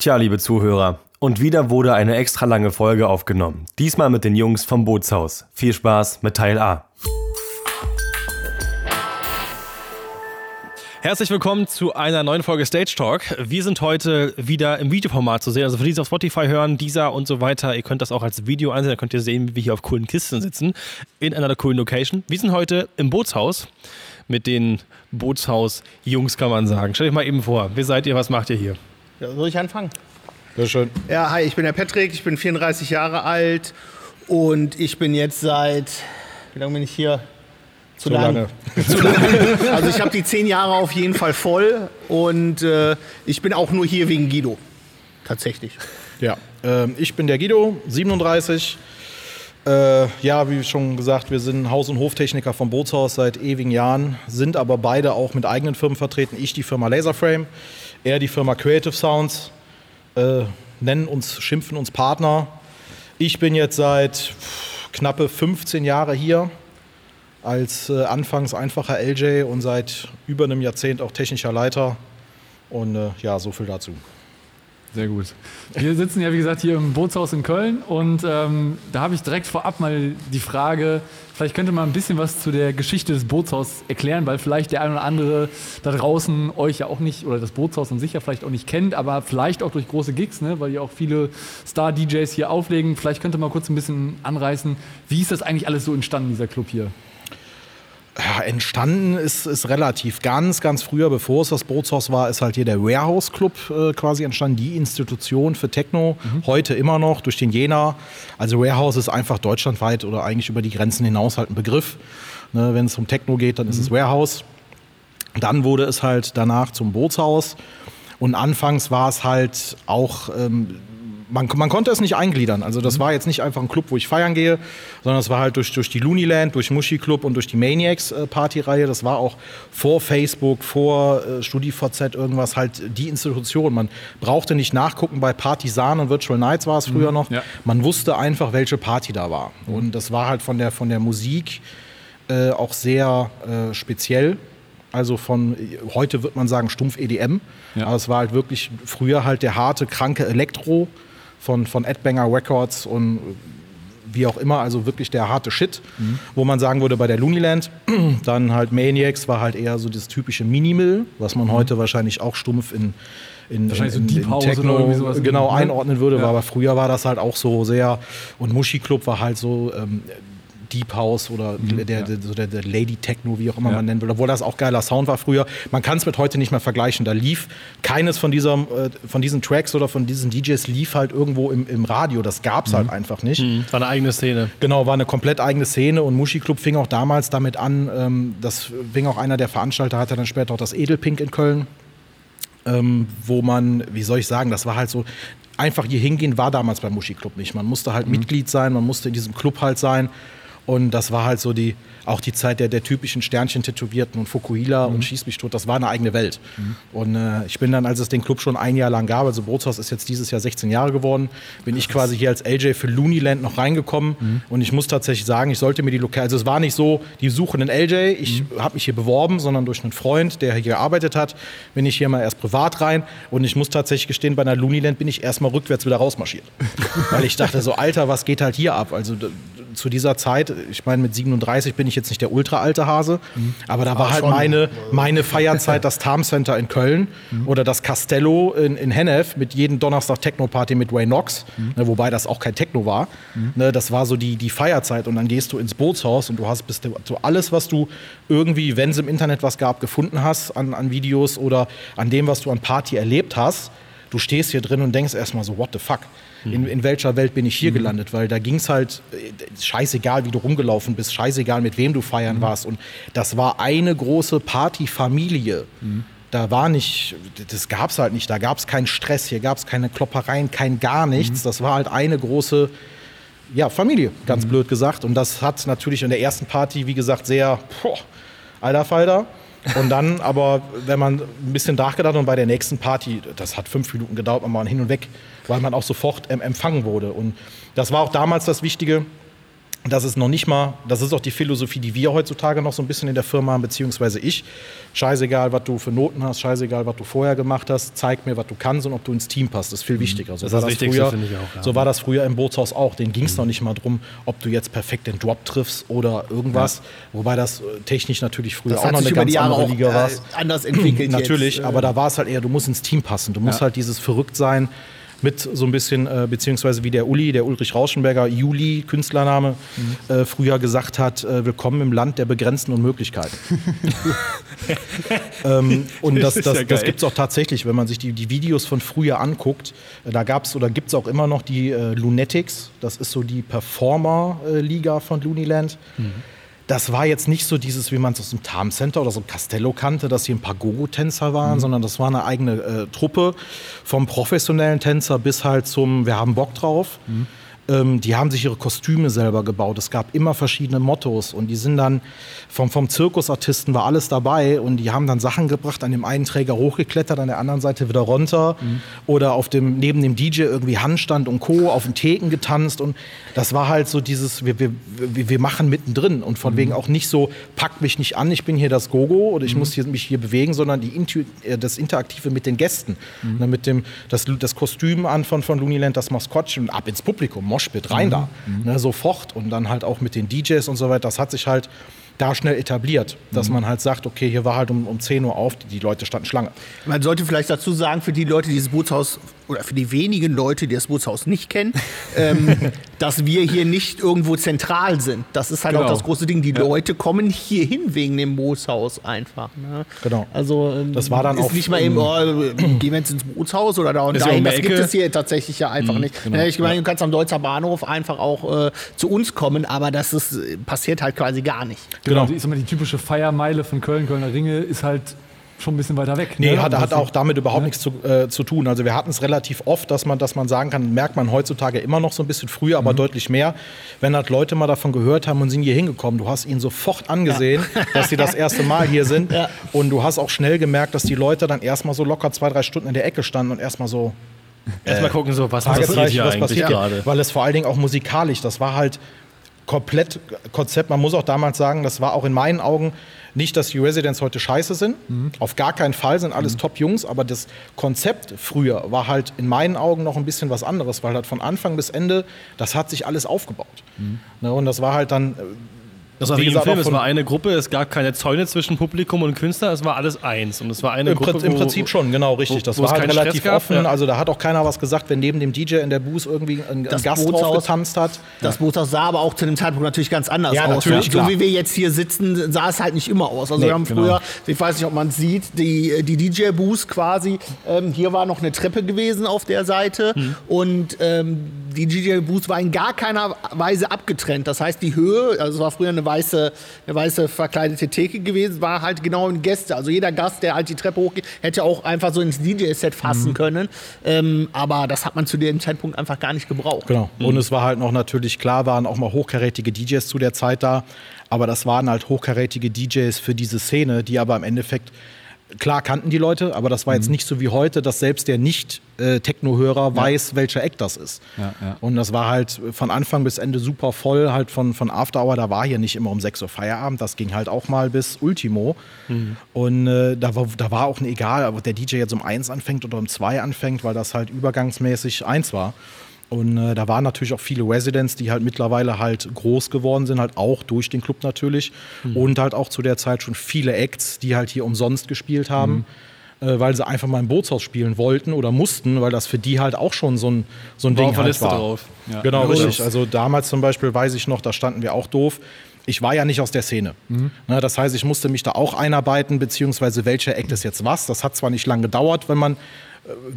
Tja, liebe Zuhörer, und wieder wurde eine extra lange Folge aufgenommen. Diesmal mit den Jungs vom Bootshaus. Viel Spaß mit Teil A. Herzlich willkommen zu einer neuen Folge Stage Talk. Wir sind heute wieder im Videoformat zu sehen. Also für die, die auf Spotify hören, dieser und so weiter, ihr könnt das auch als Video ansehen. Da könnt ihr sehen, wie wir hier auf coolen Kisten sitzen. In einer coolen Location. Wir sind heute im Bootshaus mit den Bootshaus-Jungs, kann man sagen. Stellt euch mal eben vor. Wer seid ihr? Was macht ihr hier? Ja, soll ich anfangen? Sehr schön. Ja, hi, ich bin der Patrick, ich bin 34 Jahre alt und ich bin jetzt seit, wie lange bin ich hier? Zu, Zu lange. lange. Zu lange. Also ich habe die zehn Jahre auf jeden Fall voll und äh, ich bin auch nur hier wegen Guido. Tatsächlich. Ja, äh, ich bin der Guido, 37. Äh, ja, wie schon gesagt, wir sind Haus- und Hoftechniker vom Bootshaus seit ewigen Jahren, sind aber beide auch mit eigenen Firmen vertreten. Ich die Firma Laserframe, er die Firma Creative Sounds, äh, nennen uns, schimpfen uns Partner. Ich bin jetzt seit knappe 15 Jahre hier als äh, anfangs einfacher LJ und seit über einem Jahrzehnt auch technischer Leiter. Und äh, ja, so viel dazu. Sehr gut. Wir sitzen ja, wie gesagt, hier im Bootshaus in Köln und ähm, da habe ich direkt vorab mal die Frage, vielleicht könnte man ein bisschen was zu der Geschichte des Bootshaus erklären, weil vielleicht der ein oder andere da draußen euch ja auch nicht, oder das Bootshaus an sich ja vielleicht auch nicht kennt, aber vielleicht auch durch große Gigs, ne, weil ja auch viele Star-DJs hier auflegen. Vielleicht könnte man kurz ein bisschen anreißen, wie ist das eigentlich alles so entstanden, dieser Club hier? Ja, entstanden ist, ist relativ ganz, ganz früher, bevor es das Bootshaus war, ist halt hier der Warehouse Club äh, quasi entstanden, die Institution für Techno, mhm. heute immer noch durch den Jena. Also Warehouse ist einfach deutschlandweit oder eigentlich über die Grenzen hinaus halt ein Begriff. Ne, Wenn es um Techno geht, dann mhm. ist es mhm. Warehouse. Dann wurde es halt danach zum Bootshaus. Und anfangs war es halt auch ähm, man, man, konnte es nicht eingliedern. Also das mhm. war jetzt nicht einfach ein Club, wo ich feiern gehe, sondern es war halt durch, durch die Looneyland, durch Muschi Club und durch die Maniacs äh, Partyreihe. Das war auch vor Facebook, vor äh, StudiVZ irgendwas halt die Institution. Man brauchte nicht nachgucken bei Partisan und Virtual Nights war es früher mhm. noch. Ja. Man wusste einfach, welche Party da war. Mhm. Und das war halt von der, von der Musik äh, auch sehr äh, speziell. Also von heute wird man sagen stumpf EDM. Ja. Aber es war halt wirklich früher halt der harte, kranke Elektro von, von Edbanger Records und wie auch immer, also wirklich der harte Shit, mhm. wo man sagen würde, bei der Looneyland, dann halt Maniacs war halt eher so das typische Minimal, was man mhm. heute wahrscheinlich auch stumpf in, in, Wahrscheinlich in, in, in Techno genau einordnen würde, ja. aber früher war das halt auch so sehr und Muschi Club war halt so ähm, Deep House oder mhm, der, ja. der, der, Lady Techno, wie auch immer ja. man nennen will, obwohl das auch geiler Sound war früher. Man kann es mit heute nicht mehr vergleichen. Da lief keines von, dieser, äh, von diesen Tracks oder von diesen DJs lief halt irgendwo im, im Radio. Das gab es halt mhm. halt einfach nicht. Mhm. War eine eigene Szene. Genau, war eine komplett eigene Szene und Muschi Club fing auch damals damit an, ähm, das fing auch einer der Veranstalter, hatte dann später auch das Edelpink in Köln. Ähm, wo man, wie soll ich sagen, das war halt so, einfach hier hingehen war damals beim Muschi Club nicht. Man musste halt mhm. Mitglied sein, man musste in diesem Club halt sein. Und das war halt so die, auch die Zeit der, der typischen Sternchen-Tätowierten und Fukuhila mhm. und Schieß mich tot, das war eine eigene Welt. Mhm. Und äh, ich bin dann, als es den Club schon ein Jahr lang gab, also Bootshaus ist jetzt dieses Jahr 16 Jahre geworden, bin Krass. ich quasi hier als LJ für Looneyland noch reingekommen. Mhm. Und ich muss tatsächlich sagen, ich sollte mir die Lokal, also es war nicht so, die suchen einen LJ, ich mhm. habe mich hier beworben, sondern durch einen Freund, der hier gearbeitet hat, bin ich hier mal erst privat rein. Und ich muss tatsächlich gestehen, bei einer Looneyland bin ich erstmal rückwärts wieder rausmarschiert. Weil ich dachte so, Alter, was geht halt hier ab? Also zu dieser Zeit, ich meine, mit 37 bin ich jetzt nicht der ultra alte Hase, mhm. aber da war ah, halt meine, meine Feierzeit das Tarm Center in Köln mhm. oder das Castello in, in Hennef mit jedem Donnerstag Techno-Party mit Ray Knox, mhm. ne, wobei das auch kein Techno war. Mhm. Ne, das war so die, die Feierzeit und dann gehst du ins Bootshaus und du hast bist du, so alles, was du irgendwie, wenn es im Internet was gab, gefunden hast an, an Videos oder an dem, was du an Party erlebt hast, du stehst hier drin und denkst erstmal so, what the fuck? In, in welcher Welt bin ich hier mhm. gelandet, weil da ging es halt äh, scheißegal, wie du rumgelaufen bist, scheißegal, mit wem du feiern mhm. warst. Und das war eine große Partyfamilie. Mhm. Da war nicht, das gab es halt nicht, da gab es keinen Stress, hier gab es keine Kloppereien, kein gar nichts. Mhm. Das war halt eine große ja, Familie, ganz mhm. blöd gesagt. Und das hat natürlich in der ersten Party, wie gesagt, sehr, boah, alter Falter. Und dann aber, wenn man ein bisschen nachgedacht hat und bei der nächsten Party, das hat fünf Minuten gedauert, man war hin und weg, weil man auch sofort empfangen wurde. Und das war auch damals das Wichtige, das ist noch nicht mal, das ist auch die Philosophie, die wir heutzutage noch so ein bisschen in der Firma haben, beziehungsweise ich. Scheißegal, was du für Noten hast, scheißegal, was du vorher gemacht hast, zeig mir, was du kannst und ob du ins Team passt. Das ist viel wichtiger. So Das ist war das Wichtigste, früher, ich auch, ja. So war das früher im Bootshaus auch. Den ging es noch nicht mal drum, ob du jetzt perfekt den Drop triffst oder irgendwas. Wobei das äh, technisch natürlich früher Das auch noch eine ganz andere auch Liga war. äh, anders entwickelt. Natürlich, jetzt. äh. aber da war es halt eher, du musst ins Team passen. Du musst Ja. halt dieses Verrücktsein mit so ein bisschen, äh, beziehungsweise wie der Uli, der Ulrich Rauschenberger, Juli, Künstlername, Mhm. äh, früher gesagt hat, äh, willkommen im Land der begrenzten Unmöglichkeiten. ähm, und das, Das das, ja das gibt es auch tatsächlich, wenn man sich die, die Videos von früher anguckt. Äh, da gab es oder gibt es auch immer noch die äh, Lunatics. Das ist so die Performer-Liga von Looniland. Das war jetzt nicht so dieses, wie man es aus dem Tarm Center oder so Castello kannte, dass hier ein paar Gogo-Tänzer waren, sondern das war eine eigene äh, Truppe vom professionellen Tänzer bis halt zum Wir haben Bock drauf. Ähm, die haben sich ihre Kostüme selber gebaut. Es gab immer verschiedene Mottos und die sind dann vom, vom Zirkusartisten war alles dabei und die haben dann Sachen gebracht, an dem einen Träger hochgeklettert, an der anderen Seite wieder runter oder auf dem, neben dem DJ irgendwie Handstand und Co. auf den Theken getanzt und das war halt so dieses, wir, wir, wir machen mittendrin und von wegen auch nicht so, packt mich nicht an, ich bin hier das Gogo oder ich muss hier, mich hier bewegen, sondern die Intu äh, das Interaktive mit den Gästen. Ne, mit dem, das, das Kostüm an von, von Looniland, das Maskottchen und ab ins Publikum, Moshpit, rein da. Ne, sofort und dann halt auch mit den DJs und so weiter. Das hat sich halt da schnell etabliert, dass man halt sagt, okay, hier war halt um, um 10 Uhr auf, die Leute standen Schlange. Man sollte vielleicht dazu sagen, für die Leute, die das Bootshaus oder für die wenigen Leute, die das Bootshaus nicht kennen, ähm, dass wir hier nicht irgendwo zentral sind. Das ist halt Genau. auch das große Ding. Die Leute kommen hier hin wegen dem Bootshaus einfach. Ne? Genau. Also ähm, Das war dann ist auch, nicht mal eben, oh, gehen wir jetzt ins Bootshaus oder da und ja dahin. Das gibt es hier tatsächlich ja einfach nicht. genau. Ja, ich meine, du kannst am Deutzer Bahnhof einfach auch äh, zu uns kommen, aber das ist, äh, passiert halt quasi gar nicht. Genau. Genau. Die, ist immer die typische Feiermeile von Köln, Kölner Ringe ist halt schon ein bisschen weiter weg. Nee, ne? hat, hat das- auch damit überhaupt nichts zu, äh, zu tun. Also wir hatten es relativ oft, dass man, dass man sagen kann, merkt man heutzutage immer noch so ein bisschen früher, aber deutlich mehr. Wenn halt Leute mal davon gehört haben und sind hier hingekommen, du hast ihnen sofort angesehen, dass sie das erste Mal hier sind. Ja. Und du hast auch schnell gemerkt, dass die Leute dann erstmal so locker zwei, drei Stunden in der Ecke standen und erstmal so Erstmal gucken, so, was passiert hier was eigentlich passiert hier? gerade. Weil es vor allen Dingen auch musikalisch, das war halt komplett Konzept. Man muss auch damals sagen, das war auch in meinen Augen nicht, dass die Residents heute scheiße sind. Auf gar keinen Fall sind alles Top-Jungs, aber das Konzept früher war halt in meinen Augen noch ein bisschen was anderes, weil halt von Anfang bis Ende, das hat sich alles aufgebaut. Ne, und das war halt dann, äh, Das war Wie wie im Film, es war eine Gruppe, es gab keine Zäune zwischen Publikum und Künstler, es war alles eins. Und es war eine Im, Gruppe, Im wo- Prinzip schon, genau, richtig. Das wo war halt relativ gab, offen. ja. Also da hat auch keiner was gesagt, wenn neben dem DJ in der Booth irgendwie ein, ein Das Gast Bootshaus- drauf getanzt hat. Das Bootshaus sah aber auch zu dem Zeitpunkt natürlich ganz anders Ja, aus. natürlich, so wie wir jetzt hier sitzen, sah es halt nicht immer aus. Also Nee, wir haben genau. früher, ich weiß nicht, ob man es sieht, die, die DJ-Booth quasi, ähm, hier war noch eine Treppe gewesen auf der Seite Mhm. und ähm, die DJ-Booth war in gar keiner Weise abgetrennt. Das heißt, die Höhe, also es war früher eine weiße, eine weiße verkleidete Theke gewesen, war halt genau in Gäste. Also jeder Gast, der halt die Treppe hochgeht, hätte auch einfach so ins DJ-Set Mhm. fassen können. Ähm, aber das hat man zu dem Zeitpunkt einfach gar nicht gebraucht. Genau. Und es war halt noch natürlich klar, waren auch mal hochkarätige DJs zu der Zeit da. Aber das waren halt hochkarätige DJs für diese Szene, die aber im Endeffekt, klar kannten die Leute, aber das war Mhm. jetzt nicht so wie heute, dass selbst der Nicht-Techno-Hörer weiß, welcher Eck das ist. Ja, ja. Und das war halt von Anfang bis Ende super voll, halt von, von After Hour, da war hier nicht immer um 6 Uhr Feierabend, das ging halt auch mal bis Ultimo. Mhm. Und äh, da, war, da war auch ein egal, ob der DJ jetzt um 1 anfängt oder um 2 anfängt, weil das halt übergangsmäßig 1 war. Und äh, da waren natürlich auch viele Residents, die halt mittlerweile halt groß geworden sind, halt auch durch den Club natürlich. Und halt auch zu der Zeit schon viele Acts, die halt hier umsonst gespielt haben, äh, weil sie einfach mal im Bootshaus spielen wollten oder mussten, weil das für die halt auch schon so ein, so ein War Ding auf der halt Liste war. drauf. Ja. Genau, Ja, richtig. Also damals zum Beispiel weiß ich noch, da standen wir auch doof. Ich war ja nicht aus der Szene. Ne, das heißt, ich musste mich da auch einarbeiten, beziehungsweise welcher Act ist jetzt was. Das hat zwar nicht lange gedauert, wenn man,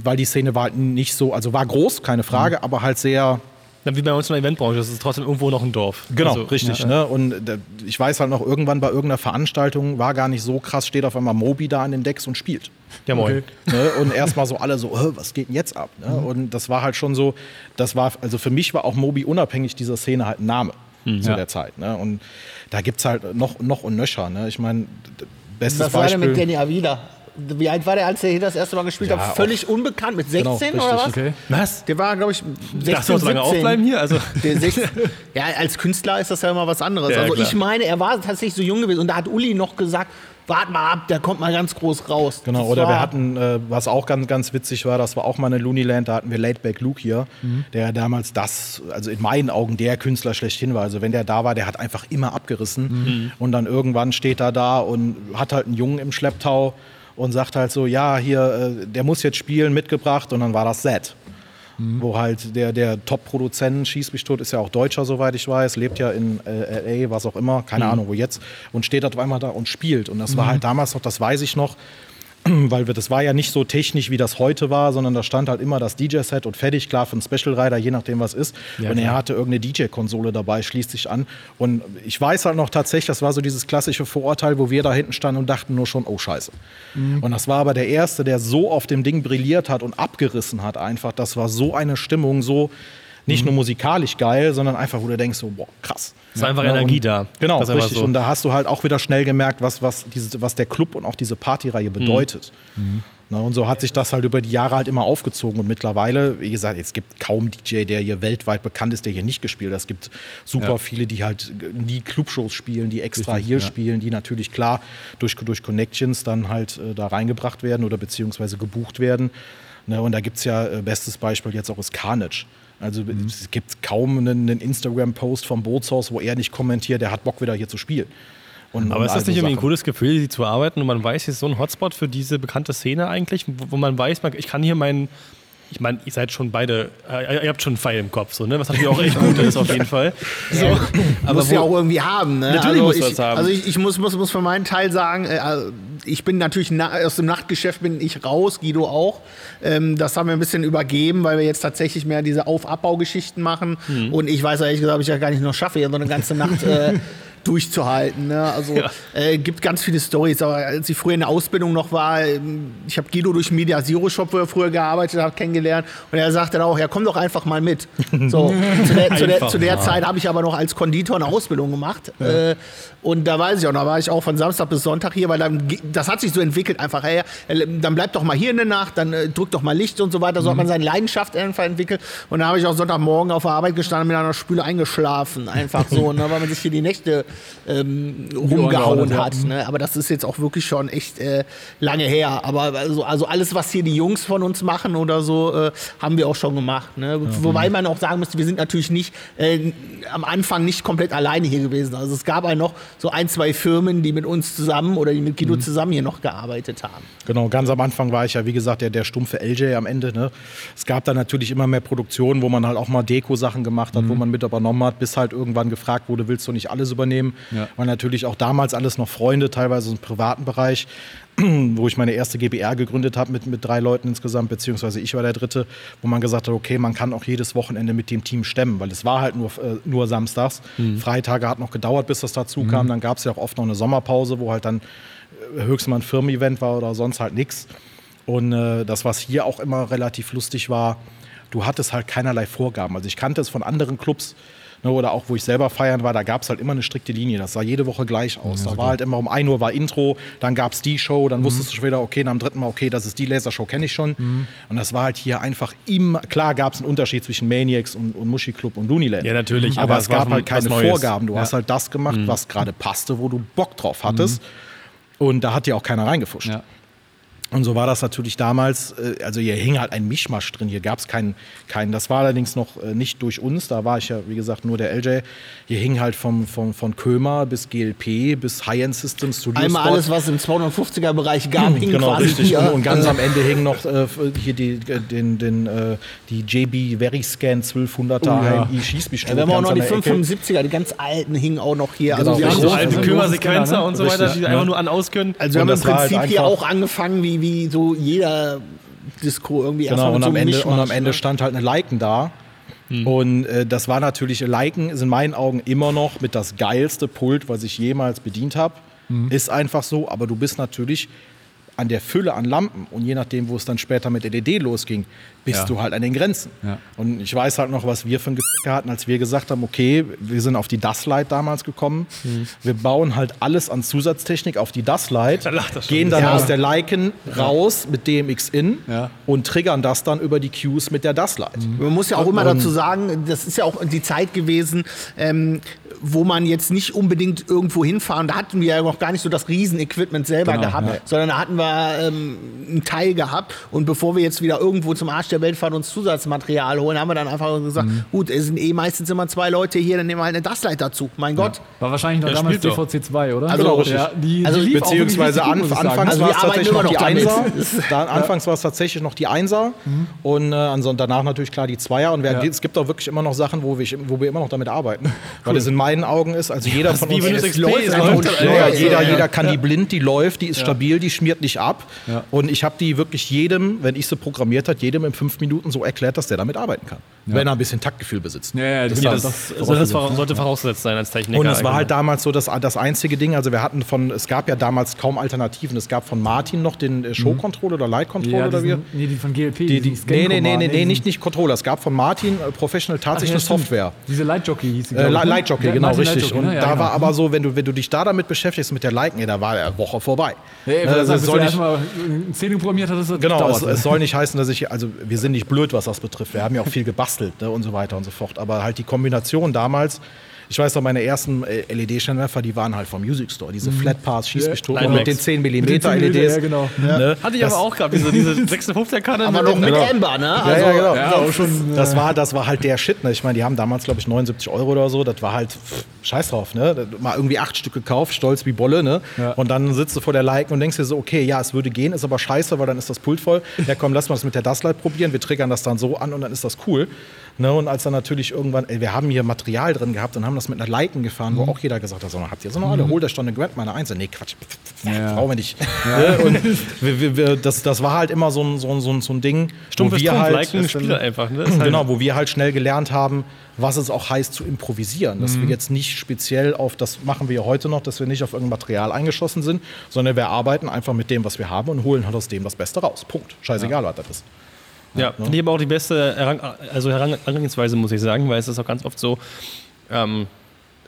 weil die Szene war halt nicht so, also war groß, keine Frage, aber halt sehr, Ja, wie bei uns in der Eventbranche, das ist trotzdem irgendwo noch ein Dorf. Genau, Also, richtig. Ne? Und äh, ich weiß halt noch, irgendwann bei irgendeiner Veranstaltung war gar nicht so krass, steht auf einmal Moby da an den Decks und spielt. Ja, moin. Okay. Ne? Und erstmal so alle so, "Hä, was geht denn jetzt ab? Ne? Und das war halt schon so, das war, also für mich war auch Moby unabhängig dieser Szene halt ein Name zu Ja. der Zeit. Ne? Und da gibt es halt noch, noch und nöcher. Ne? Ich meine, bestes Was war denn Beispiel. mit Danny Avila? Wie alt war der, als er hier das erste Mal gespielt Ja, hat? Völlig unbekannt, mit 16 Genau, oder was? Okay. Was? Der war, glaube ich, 16, Darfst du so lange 17. aufbleiben hier? Also, Der 16, ja, als Künstler ist das ja immer was anderes. Ja, also klar. ich meine, er war tatsächlich so jung gewesen und da hat Uli noch gesagt, wart mal ab, der kommt mal ganz groß raus. Genau, Das oder wir hatten, äh, was auch ganz, ganz witzig war, das war auch mal eine Looney Land, da hatten wir Laidback Luke hier, der damals das, also in meinen Augen der Künstler schlechthin war. Also wenn der da war, der hat einfach immer abgerissen. Und dann irgendwann steht er da und hat halt einen Jungen im Schlepptau und sagt halt so, ja, hier, äh, der muss jetzt spielen, mitgebracht. Und dann war das Set. Wo halt der, der Top-Produzent, Schieß mich tot, ist ja auch Deutscher, soweit ich weiß, lebt ja in äh, LA, was auch immer, keine Ahnung wo jetzt, und steht auf einmal da und spielt. Und das war halt damals noch, das weiß ich noch, weil wir, das war ja nicht so technisch, wie das heute war, sondern da stand halt immer das DJ-Set und fertig, klar, für einen Special Rider, je nachdem was ist. und er hatte irgendeine DJ-Konsole dabei, schließt sich an. Und ich weiß halt noch tatsächlich, das war so dieses klassische Vorurteil, wo wir da hinten standen und dachten nur schon, oh Scheiße. Und das war aber der Erste, der so auf dem Ding brilliert hat und abgerissen hat einfach. Das war so eine Stimmung, so nicht nur musikalisch geil, sondern einfach, wo du denkst, so, boah, krass. Es war einfach Ja, Energie und- da. Genau, Das ist richtig. so. Und da hast du halt auch wieder schnell gemerkt, was, was, diese, was der Club und auch diese Partyreihe bedeutet. Na, und so hat sich das halt über die Jahre halt immer aufgezogen. Und mittlerweile, wie gesagt, es gibt kaum DJ, der hier weltweit bekannt ist, der hier nicht gespielt hat. Es gibt super Ja. viele, die halt nie Clubshows spielen, die extra Richtig, hier ja. spielen, die natürlich klar durch, durch Connections dann halt äh, da reingebracht werden oder beziehungsweise gebucht werden. Ne, und da gibt es ja, äh, bestes Beispiel jetzt auch ist Carnage. Also Mhm. es gibt kaum einen, einen Instagram-Post vom Bootshaus, wo er nicht kommentiert, der hat Bock wieder hier zu spielen. Und, Aber ist das nicht irgendwie ein cooles Gefühl, hier zu arbeiten und man weiß, hier ist so ein Hotspot für diese bekannte Szene eigentlich, wo, wo man weiß, man, ich kann hier meinen. Ich meine, ihr seid schon beide, äh, ihr habt schon einen Pfeil im Kopf, so, ne? was natürlich auch echt gut ist, auf jeden Fall. So. Aber muss ja auch irgendwie haben. Ne? Natürlich also muss ich, das haben. Also ich, ich muss, muss, muss für meinen Teil sagen, äh, also ich bin natürlich na, aus dem Nachtgeschäft bin ich raus, Guido auch. Ähm, das haben wir ein bisschen übergeben, weil wir jetzt tatsächlich mehr diese Auf-Abbau-Geschichten machen. Mhm. Und ich weiß ehrlich gesagt, ob ich ja gar nicht noch schaffe, hier so eine ganze Nacht äh, durchzuhalten. Ne? Also Ja. äh, gibt ganz viele Stories. Aber als ich früher in der Ausbildung noch war, ähm, ich habe Guido durch Media Zero Shop, wo er früher gearbeitet hat, kennengelernt. Und er sagte dann auch, ja komm doch einfach mal mit. So, zu der, zu der, zu der. Zeit habe ich aber noch als Konditor eine Ausbildung gemacht. Äh, und da weiß ich auch, da war ich auch von Samstag bis Sonntag hier, weil dann, das hat sich so entwickelt einfach. Hey, äh, dann bleib doch mal hier in der Nacht, dann äh, drück doch mal Licht und so weiter. So hat man seine Leidenschaft einfach entwickelt. Und da habe ich auch Sonntagmorgen auf der Arbeit gestanden mit einer Spüle eingeschlafen. Einfach so, ne, weil man sich hier die Nächte ähm, rumgehauen ja. hat. Ne? Aber das ist jetzt auch wirklich schon echt äh, lange her. Aber also, also alles, was hier die Jungs von uns machen oder so, äh, haben wir auch schon gemacht. Ne? Wobei man auch sagen müsste, wir sind natürlich nicht äh, am Anfang nicht komplett alleine hier gewesen. Also es gab ja noch so ein, zwei Firmen, die mit uns zusammen oder die mit Guido zusammen hier noch gearbeitet haben. Genau, ganz am Anfang war ich ja, wie gesagt, der, der stumpfe LJ am Ende. Ne? Es gab dann natürlich immer mehr Produktionen, wo man halt auch mal Deko-Sachen gemacht hat, wo man mit übernommen hat, bis halt irgendwann gefragt wurde, willst du nicht alles übernehmen? Ja. Weil natürlich auch damals alles noch Freunde, teilweise im privaten Bereich, wo ich meine erste GBR gegründet habe mit, mit drei Leuten insgesamt, beziehungsweise ich war der dritte, wo man gesagt hat, okay, man kann auch jedes Wochenende mit dem Team stemmen, weil es war halt nur, äh, nur samstags. Freitage hat noch gedauert, bis das dazu kam. Dann gab es ja auch oft noch eine Sommerpause, wo halt dann äh, höchstens mal ein Firmen-Event war oder sonst halt nichts. Und äh, das, was hier auch immer relativ lustig war, du hattest halt keinerlei Vorgaben. Also ich kannte es von anderen Clubs ne, oder auch wo ich selber feiern war, da gab es halt immer eine strikte Linie. Das sah jede Woche gleich aus. da war halt immer um 1 Uhr war Intro, dann gab es die Show, dann wusstest du schon wieder, okay, nach dem dritten Mal, okay, das ist die Lasershow, kenne ich schon. Und das war halt hier einfach immer, klar gab es einen Unterschied zwischen Maniacs und, und Muschi Club und Looneyland. Ja, natürlich, Aber, aber es gab halt keine. Vorgaben. Du Ja. hast halt das gemacht, was gerade passte, wo du Bock drauf hattest. Und da hat dir auch keiner reingefuscht. Ja. Und so war das natürlich damals, äh, also hier hing halt ein Mischmasch drin, hier gab es keinen, keinen, das war allerdings noch äh, nicht durch uns, da war ich ja, wie gesagt, nur der LJ. Hier hing halt vom, vom, von Kömer bis GLP bis High-End Systems, Studio Einmal Spot. alles, was im 250er-Bereich gab, hing Genau, quasi richtig. hier. Und, ganz am Ende hing noch äh, hier die, äh, den, den, äh, die JB Veriscan 1200er ja. HMI Schießbistol. Ja, wir haben auch noch die der Ecke. 575er, die ganz alten hingen auch noch hier. Genau, also wir haben. So alte Also Kümmernsequenzer großes und so weiter, die Richtig, einfach ja. nur an auskönnen. also wir haben im halt Prinzip hier einfach- auch angefangen, wie, wie so jeder Disco irgendwie Genau, erstmal und so am, Ende, und am Ende ne? stand halt eine Liken da. Und äh, das war natürlich, Liken ist in meinen Augen immer noch mit das geilste Pult, was ich jemals bedient habe. Ist einfach so, aber du bist natürlich an der Fülle an Lampen und je nachdem, wo es dann später mit LED losging, bist Ja. du halt an den Grenzen. Ja. Und ich weiß halt noch, was wir für ein Gefühl hatten, als wir gesagt haben, okay, wir sind auf die DAS-Lite damals gekommen. Mhm. Wir bauen halt alles an Zusatztechnik auf die DAS-Lite, Da gehen dann Ja. aus der Lycan raus mit DMX-In Ja. und triggern das dann über die Cues mit der DAS-Lite. Man muss ja auch immer dazu sagen, das ist ja auch die Zeit gewesen, ähm, wo man jetzt nicht unbedingt irgendwo hinfahren. Da hatten wir ja noch gar nicht so das Riesenequipment selber Genau, gehabt, ja. sondern da hatten wir ähm, einen Teil gehabt. Und bevor wir jetzt wieder irgendwo zum Arsch der Welt fahren und uns Zusatzmaterial holen, haben wir dann einfach gesagt, Mhm. gut, es sind eh meistens immer zwei Leute hier, dann nehmen wir halt eine DAS-Lite dazu. Mein Gott. War wahrscheinlich noch Ja, damals doch. DVC2, oder? Also, richtig. Ja, die, Also, die Beziehungsweise gut, anfangs Also war wir es tatsächlich noch die. Einser. Da, anfangs war es tatsächlich noch die Einser und äh, ansonsten danach natürlich klar die Zweier. Und wer, Ja. es gibt auch wirklich immer noch Sachen, wo wir, wo wir immer noch damit arbeiten. Weil es in meinen Augen ist, also jeder von uns. XP, läuft einfach läuft Ja, ja, einfach. jeder, ja. jeder kann die blind, die läuft, die ist stabil, die schmiert nicht ab. Ja. Und ich habe die wirklich jedem, wenn ich sie programmiert hat, jedem in fünf Minuten so erklärt, dass der damit arbeiten kann. Wenn er ein bisschen Taktgefühl besitzt. Ja, ja, das, Ja, das, das, das, das war- sollte vorausgesetzt sein als Techniker. Und es war halt damals so das, das einzige Ding, also wir hatten von, es gab ja damals kaum Alternativen. Es gab von Martin noch den äh, Show-Controller oder Light-Controller ja, oder wie? nee, die von GLP. Die, die, nee, nee, nee, nee, nee, nicht, nicht Controller. Es gab von Martin äh, Professional tatsächlich Ach ja, eine. Software. Diese Light Jockey hieß sie. Äh, ne? Light Jockey, Ja, genau, Martin richtig. Light Jockey, und ne? Ja, da genau. war aber so, wenn du, wenn du dich da damit beschäftigst mit der Liken, ey, da war eine Woche vorbei. Ja, ja, Äh, das soll nicht, erstmal eine Szene programmiert hattest, das genau, es, dauert. es soll nicht heißen, dass ich, also wir sind nicht blöd, was das betrifft. Wir haben ja auch viel gebastelt ne, und so weiter und so fort. Aber halt die Kombination damals, ich weiß noch, meine ersten äh, LED-Scheinwerfer, die waren halt vom Music Store. Diese Flat Pass, schieß mich tot, Lightmax. mit den 10 mm Mit den 10 LEDs. ja, genau. Ne? Hatte ich Das- aber auch gehabt, diese, diese 56er-Kanne. Aber noch mit Genau. Amber, ne? Ja, Also, ja, genau. Ja, auch schon, das, war, das war halt der Shit. Ne? Ich meine, die haben damals, glaube ich, 79 Euro oder so. Das war halt pff, scheiß drauf. Ne? Mal irgendwie acht Stück gekauft, stolz wie Bolle. Ne? Ja. Und dann sitzt du vor der Like und denkst dir so, okay, ja, es würde gehen, ist aber scheiße, weil dann ist das Pult voll. Ja, komm, lass mal das mit der Dustlight probieren. Wir triggern das dann so an und dann ist das cool. Ne? Und als dann natürlich irgendwann, ey, wir haben hier Material drin gehabt und haben das mit einer Liken gefahren, wo auch jeder gesagt hat, so, habt ihr so noch alle, hol das schon eine Grab, meine Einzel. Nee, Quatsch, Ja, ja. brauchen wir nicht. Ne? Und wir, wir, wir, das, das war halt immer so ein, so ein, so ein, so ein Ding, Stumpf wo wir halt, liken Spieler einfach. Ne? Halt- Genau, wo wir halt schnell gelernt haben, was es auch heißt zu improvisieren. Dass wir jetzt nicht speziell auf, das machen wir ja heute noch, dass wir nicht auf irgendein Material eingeschossen sind, sondern wir arbeiten einfach mit dem, was wir haben und holen halt aus dem das Beste raus. Punkt. Scheißegal, was das ist. Ja, finde ich aber auch die beste Herang also Herangehensweise, muss ich sagen, weil es ist auch ganz oft so, ähm,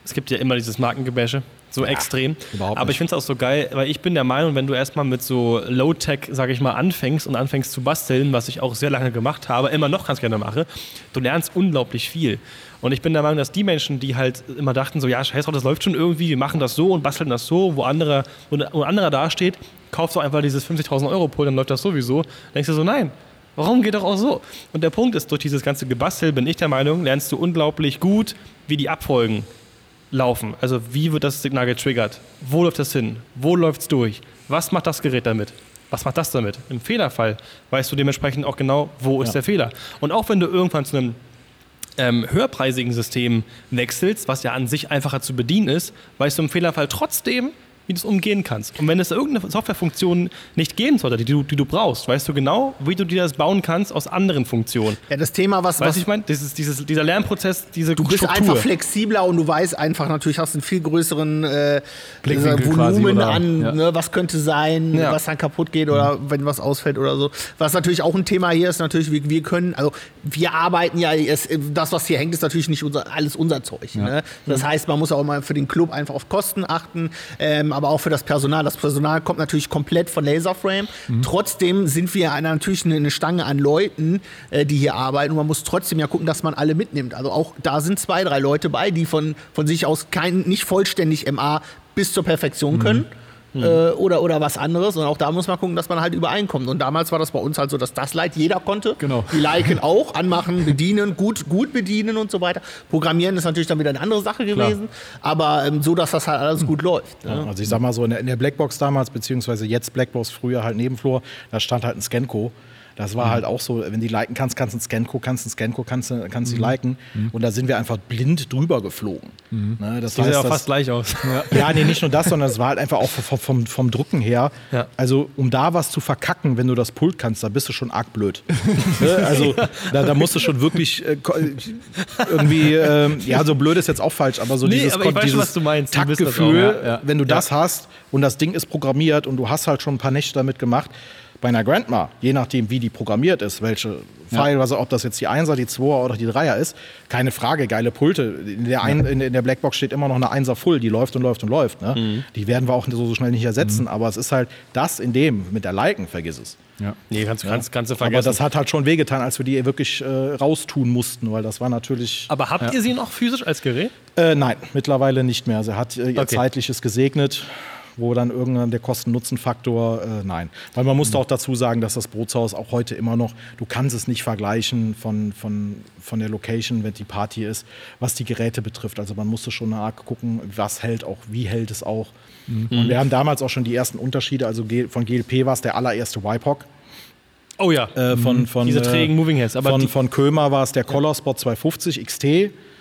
es gibt ja immer dieses Markengebäsche, so extrem. überhaupt aber ich finde es auch so geil, weil ich bin der Meinung, wenn du erstmal mit so Low-Tech, sage ich mal, anfängst und anfängst zu basteln, was ich auch sehr lange gemacht habe, immer noch ganz gerne mache, du lernst unglaublich viel. Und ich bin der Meinung, dass die Menschen, die halt immer dachten, so, ja, scheiß drauf, das läuft schon irgendwie, wir machen das so und basteln das so, wo andere, wo ein anderer dasteht, kaufst du einfach dieses 50.000 Euro Pult, dann läuft das sowieso. denkst du so, nein, Warum geht doch auch so? Und der Punkt ist, durch dieses ganze Gebastel bin ich der Meinung, lernst du unglaublich gut, wie die Abfolgen laufen. Also wie wird das Signal getriggert? Wo läuft das hin? Wo läuft es durch? Was macht das Gerät damit? Was macht das damit? Im Fehlerfall weißt du dementsprechend auch genau, wo ist der Fehler. Und auch wenn du irgendwann zu einem ähm, höherpreisigen System wechselst, was ja an sich einfacher zu bedienen ist, weißt du im Fehlerfall trotzdem, wie du es umgehen kannst. Und wenn es irgendeine Softwarefunktion nicht geben sollte, die du, die du brauchst, weißt du genau, wie du dir das bauen kannst aus anderen Funktionen. Ja, das Thema, was, Weißt was du, ich meine, dieses, dieses, dieser Lernprozess, diese Du bist Struktur. einfach flexibler und du weißt einfach natürlich, hast einen viel größeren äh, quasi, Volumen an, Ja. ne, was könnte sein, Ja. was dann kaputt geht oder wenn was ausfällt oder so. Was natürlich auch ein Thema hier ist, natürlich, wir, wir können, also wir arbeiten ja, es, das, was hier hängt, ist natürlich nicht unser, alles unser Zeug. Ne? Das heißt, man muss auch mal für den Club einfach auf Kosten achten, ähm, aber auch für das Personal. Das Personal kommt natürlich komplett von Laserframe. Trotzdem sind wir eine, natürlich eine, Stange an Leuten, äh, die hier arbeiten und man muss trotzdem ja gucken, dass man alle mitnimmt. Also auch da sind zwei, drei Leute bei, die von, von sich aus kein, nicht vollständig MA bis zur Perfektion können. Äh, oder, oder was anderes. Und auch da muss man gucken, dass man halt übereinkommt. Und damals war das bei uns halt so, dass das Light jeder konnte. Genau. Die Liken auch, anmachen, bedienen, gut, gut bedienen und so weiter. Programmieren ist natürlich dann wieder eine andere Sache gewesen. Aber ähm, so, dass das halt alles gut läuft. Ne? Also ich sag mal so, in der, in der Blackbox damals, beziehungsweise jetzt Blackbox, früher halt Nebenflur, da stand halt ein Scanco. Das Mhm. war halt auch so, wenn die liken kannst, kannst du ein Scanco, kannst du ein Scanco, kannst du kannst Mhm. die liken. Und da sind wir einfach blind drüber geflogen. Ne, das sehen ja auch fast gleich aus. Ja, nee, nicht nur das, sondern es war halt einfach auch vom, vom, vom Drücken her. Ja. Also, um da was zu verkacken, wenn du das Pult kannst, da bist du schon arg blöd. Ne? also, da, da musst du schon wirklich äh, irgendwie, ähm, ja, so blöd ist jetzt auch falsch, aber so Nee, dieses, aber weiß dieses was du Taktgefühl, auch, ja, ja. wenn du das hast und das Ding ist programmiert und du hast halt schon ein paar Nächte damit gemacht, Bei einer Grandma, je nachdem, wie die programmiert ist, welche Pfeil, also ob das jetzt die Einser, die Zweier oder die Dreier ist, keine Frage, geile Pulte. In der, ein, in, in der Blackbox steht immer noch eine Einser Full, die läuft und läuft und läuft. Ne? Mhm. Die werden wir auch so, so schnell nicht ersetzen, aber es ist halt das in dem, mit der Liken, vergiss es. Ja. Nee, kannst, kannst, kannst du Aber vergessen. das hat halt schon wehgetan, als wir die wirklich äh, raustun mussten, weil das war natürlich. Aber habt ihr sie noch physisch als Gerät? Äh, nein, mittlerweile nicht mehr. Sie hat äh, ihr Okay. zeitliches gesegnet, wo dann irgendwann der Kosten-Nutzen-Faktor, äh, nein. Weil man muss auch dazu sagen, dass das Bootshaus auch heute immer noch, du kannst es nicht vergleichen von, von, von der Location, wenn die Party ist, was die Geräte betrifft. Also man musste schon arg gucken, was hält auch, wie hält es auch. Und wir haben damals auch schon die ersten Unterschiede, also von GLP war es der allererste YPOC. Oh ja. Äh, von, von, Diese äh, trägen Moving Heads. Aber von, von Kömer war es der Color Spot 250 XT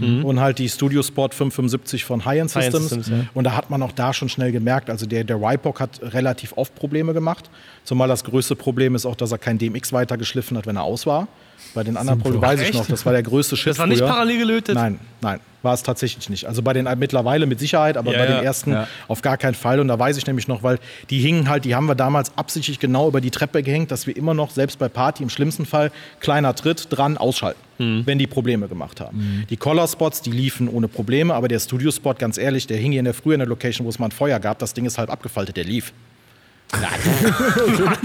und halt die Studio Spot 575 von High-End High-End Systems. Systems, ja. Und da hat man auch da schon schnell gemerkt, also der, der YPOC hat relativ oft Probleme gemacht. Zumal das größte Problem ist auch, dass er kein DMX weitergeschliffen hat, wenn er aus war. Bei den anderen Problemen weiß ich Echt? noch, das war der größte Shit das war nicht früher. parallel gelötet? Nein, nein, war es tatsächlich nicht. Also bei den mittlerweile mit Sicherheit, aber Ja, bei den ersten Ja. auf gar keinen Fall. Und da weiß ich nämlich noch, weil die hingen halt, die haben wir damals absichtlich genau über die Treppe gehängt, dass wir immer noch, selbst bei Party im schlimmsten Fall, kleiner Tritt dran ausschalten, Mhm. wenn die Probleme gemacht haben. Die Color Spots, die liefen ohne Probleme, aber der Studio Spot, ganz ehrlich, der hing hier in der früher in der Location, wo es mal ein Feuer gab, das Ding ist halb abgefaltet, der lief.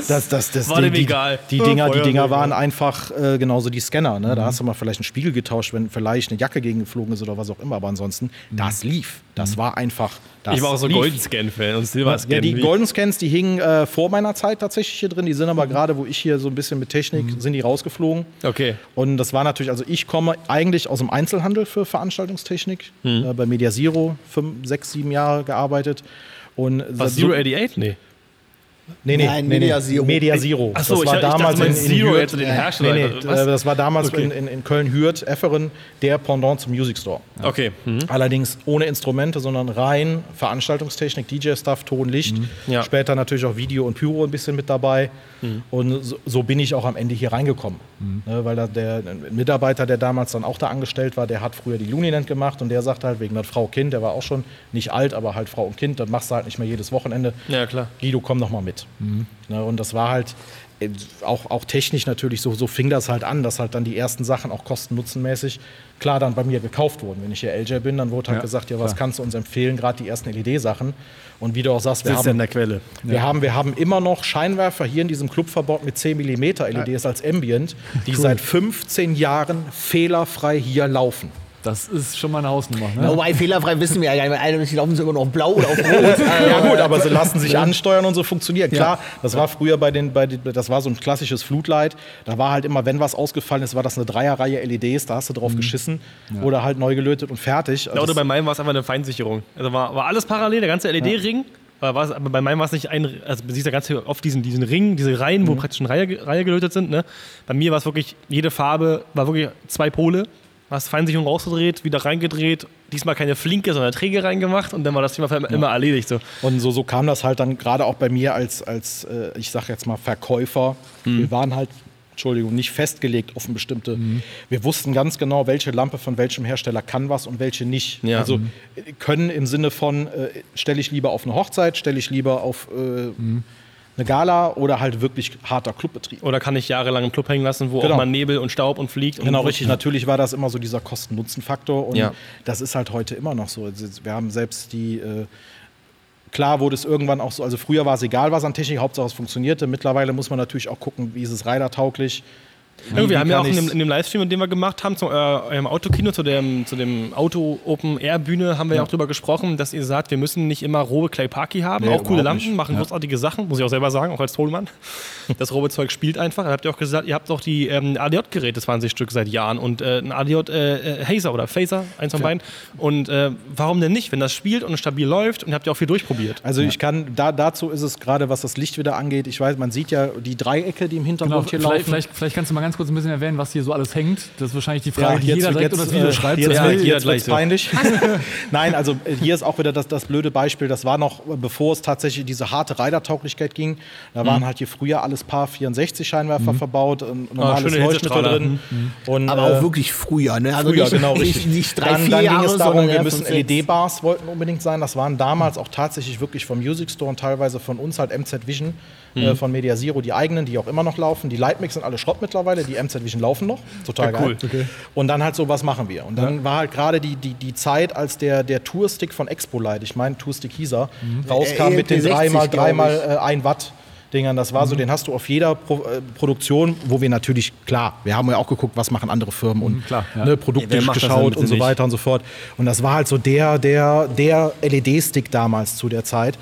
Das, das, das, War dem die, egal. Die Dinger, die Dinger waren einfach äh, genauso die Scanner. Ne? Da hast du mal vielleicht einen Spiegel getauscht, wenn vielleicht eine Jacke gegengeflogen ist oder was auch immer. Aber ansonsten, das lief. Das war einfach. Das ich war auch so. Golden Scan-Fan und Silver Scan. Ja, die Golden Scans, die hingen äh, vor meiner Zeit tatsächlich hier drin. Die sind aber Mhm. gerade, wo ich hier so ein bisschen mit Technik, sind die rausgeflogen. Okay. Und das war natürlich, also ich komme eigentlich aus dem Einzelhandel für Veranstaltungstechnik. Mhm. Äh, bei Media Zero, fünf, sechs, sieben Jahre gearbeitet. Und Was, so- 088? Nee. Nee, nee, Nein, nee, Media. Zero. Media Zero. Achso, das ich, war ich dachte, damals in, in Zero Hürth. jetzt den Nee, Hersteller. nee, äh, das war damals Okay. in, in, in Köln-Hürth, Efferen, der Pendant zum Music Store. Okay. Mhm. Allerdings ohne Instrumente, sondern rein Veranstaltungstechnik, DJ-Stuff, Ton, Licht. Ja. Später natürlich auch Video und Pyro ein bisschen mit dabei. Und so, so bin ich auch am Ende hier reingekommen. Ne, weil da der Mitarbeiter, der damals dann auch da angestellt war, der hat früher die Luninent gemacht und der sagt halt wegen der Frau Kind, der war auch schon nicht alt, aber halt Frau und Kind, das machst du halt nicht mehr jedes Wochenende. Ja, klar. Guido, komm noch mal mit. Ne, und das war halt auch, auch technisch natürlich, so, so fing das halt an, dass halt dann die ersten Sachen auch kosten-nutzenmäßig klar dann bei mir gekauft wurden. Wenn ich hier LJ bin, dann wurde halt Ja, gesagt, ja, was klar. kannst du uns empfehlen, gerade die ersten LED-Sachen. Und wie du auch sagst, wir ja in haben, der Quelle. wir, haben, wir haben immer noch Scheinwerfer hier in diesem Club verbaut mit 10 mm LEDs als Ambient, die seit 15 Jahren fehlerfrei hier laufen. Das ist schon mal eine Hausnummer. Ne? Wobei, fehlerfrei wissen wir ja gar nicht. Einmal laufen sie immer noch auf blau oder auf rot. Ja gut, aber sie lassen sich ansteuern und so funktionieren. Klar, das war früher bei den, bei den, das war so ein klassisches Flutlight. Da war halt immer, wenn was ausgefallen ist, war das eine Dreierreihe LEDs, da hast du drauf geschissen oder halt neu gelötet und fertig. Ja, oder Das- bei meinem war es einfach eine Feinsicherung. Also war, war alles parallel, der ganze LED-Ring. Es- aber bei meinem war es nicht ein, also du siehst ja ganz oft diesen, diesen Ring, diese Reihen, Mhm. wo praktisch eine Reihe, Reihe gelötet sind. Ne? Bei mir war es wirklich, jede Farbe war wirklich zwei Pole. Hast Feinsicherung rausgedreht, wieder reingedreht, diesmal keine Flinke, sondern Träger reingemacht und dann war das Thema für immer, erledigt. So. Und so, so kam das halt dann gerade auch bei mir als, als äh, ich sag jetzt mal, Verkäufer. Wir waren halt, Entschuldigung, nicht festgelegt auf eine bestimmte. Wir wussten ganz genau, welche Lampe von welchem Hersteller kann was und welche nicht. Ja. Also äh, können im Sinne von, äh, stelle ich lieber auf eine Hochzeit, stelle ich lieber auf äh, eine Gala oder halt wirklich harter Clubbetrieb. Oder kann ich jahrelang im Club hängen lassen, wo Genau. auch mal Nebel und Staub und fliegt. Genau, und richtig. Natürlich war das immer so dieser Kosten-Nutzen-Faktor und Ja. das ist halt heute immer noch so. Also Wir haben selbst die, äh, klar wurde es irgendwann auch so, also früher war es egal, was an Technik, Hauptsache es funktionierte. Mittlerweile muss man natürlich auch gucken, wie ist es ridertauglich. Ja, wir haben ja auch in dem, in dem Livestream, den wir gemacht haben, zu äh, eurem Autokino, zu dem, zu dem Auto-Open-Air-Bühne, haben wir ja. auch darüber gesprochen, dass ihr sagt, wir müssen nicht immer robe Clay Parky haben, Nee, auch coole Lampen, nicht. machen großartige Sachen, muss ich auch selber sagen, auch als Tollmann. Das robe Zeug spielt einfach. Dann habt ihr auch gesagt, ihr habt doch die ähm, ADJ-Geräte, 20 Stück seit Jahren und äh, ein ADJ äh, äh, Hazer oder Phaser, eins von beiden. Und äh, warum denn nicht, wenn das spielt und stabil läuft und ihr habt ja auch viel durchprobiert. Also ich kann, da, dazu ist es gerade, was das Licht wieder angeht, ich weiß, man sieht ja die Dreiecke, die im Genau, Hintergrund hier vielleicht, laufen. vielleicht, vielleicht kannst du mal ganz kurz ein bisschen erwähnen, was hier so alles hängt? Das ist wahrscheinlich die Frage, die jetzt- jeder direkt jetzt, unter das Video äh, schreibt. Jetzt, Ja, ja, jetzt wird's so. peinlich. Nein, also äh, hier ist auch wieder das, das blöde Beispiel. Das war noch, äh, bevor es tatsächlich diese harte Rider-Tauglichkeit ging. Da waren halt hier früher alles Paar 64 Scheinwerfer verbaut, ein normales schöne Leuchtmittel drin. Und, Aber äh, auch wirklich früher, ne? Also Früher, nicht, genau, richtig. nicht drei, dann, vier dann ging Jahre, es darum, wir müssen. LED-Bars wollten unbedingt sein. Das waren damals auch tatsächlich wirklich vom Music Store und teilweise von uns halt MZ Vision, äh, von Media Zero, die eigenen, die auch immer noch laufen. Die Lightmix sind alle Schrott mittlerweile, die MZ Vision laufen noch. Total Ja, cool. geil. Und dann halt so, was machen wir? Und dann war halt gerade die, die, die Zeit, als der, der Tourstick von Expo Light, ich meine Tourstick hieß er, rauskam Äh, mit den ELP60, dreimal, glaub dreimal ich. äh, ein Watt. Dingern, das war so, den hast du auf jeder Pro äh, Produktion, wo wir natürlich, klar, wir haben ja auch geguckt, was machen andere Firmen und klar, ja. ne, Produkte denn geschaut und so nicht? weiter und so fort. Und das war halt so der, der, der LED-Stick damals zu der Zeit.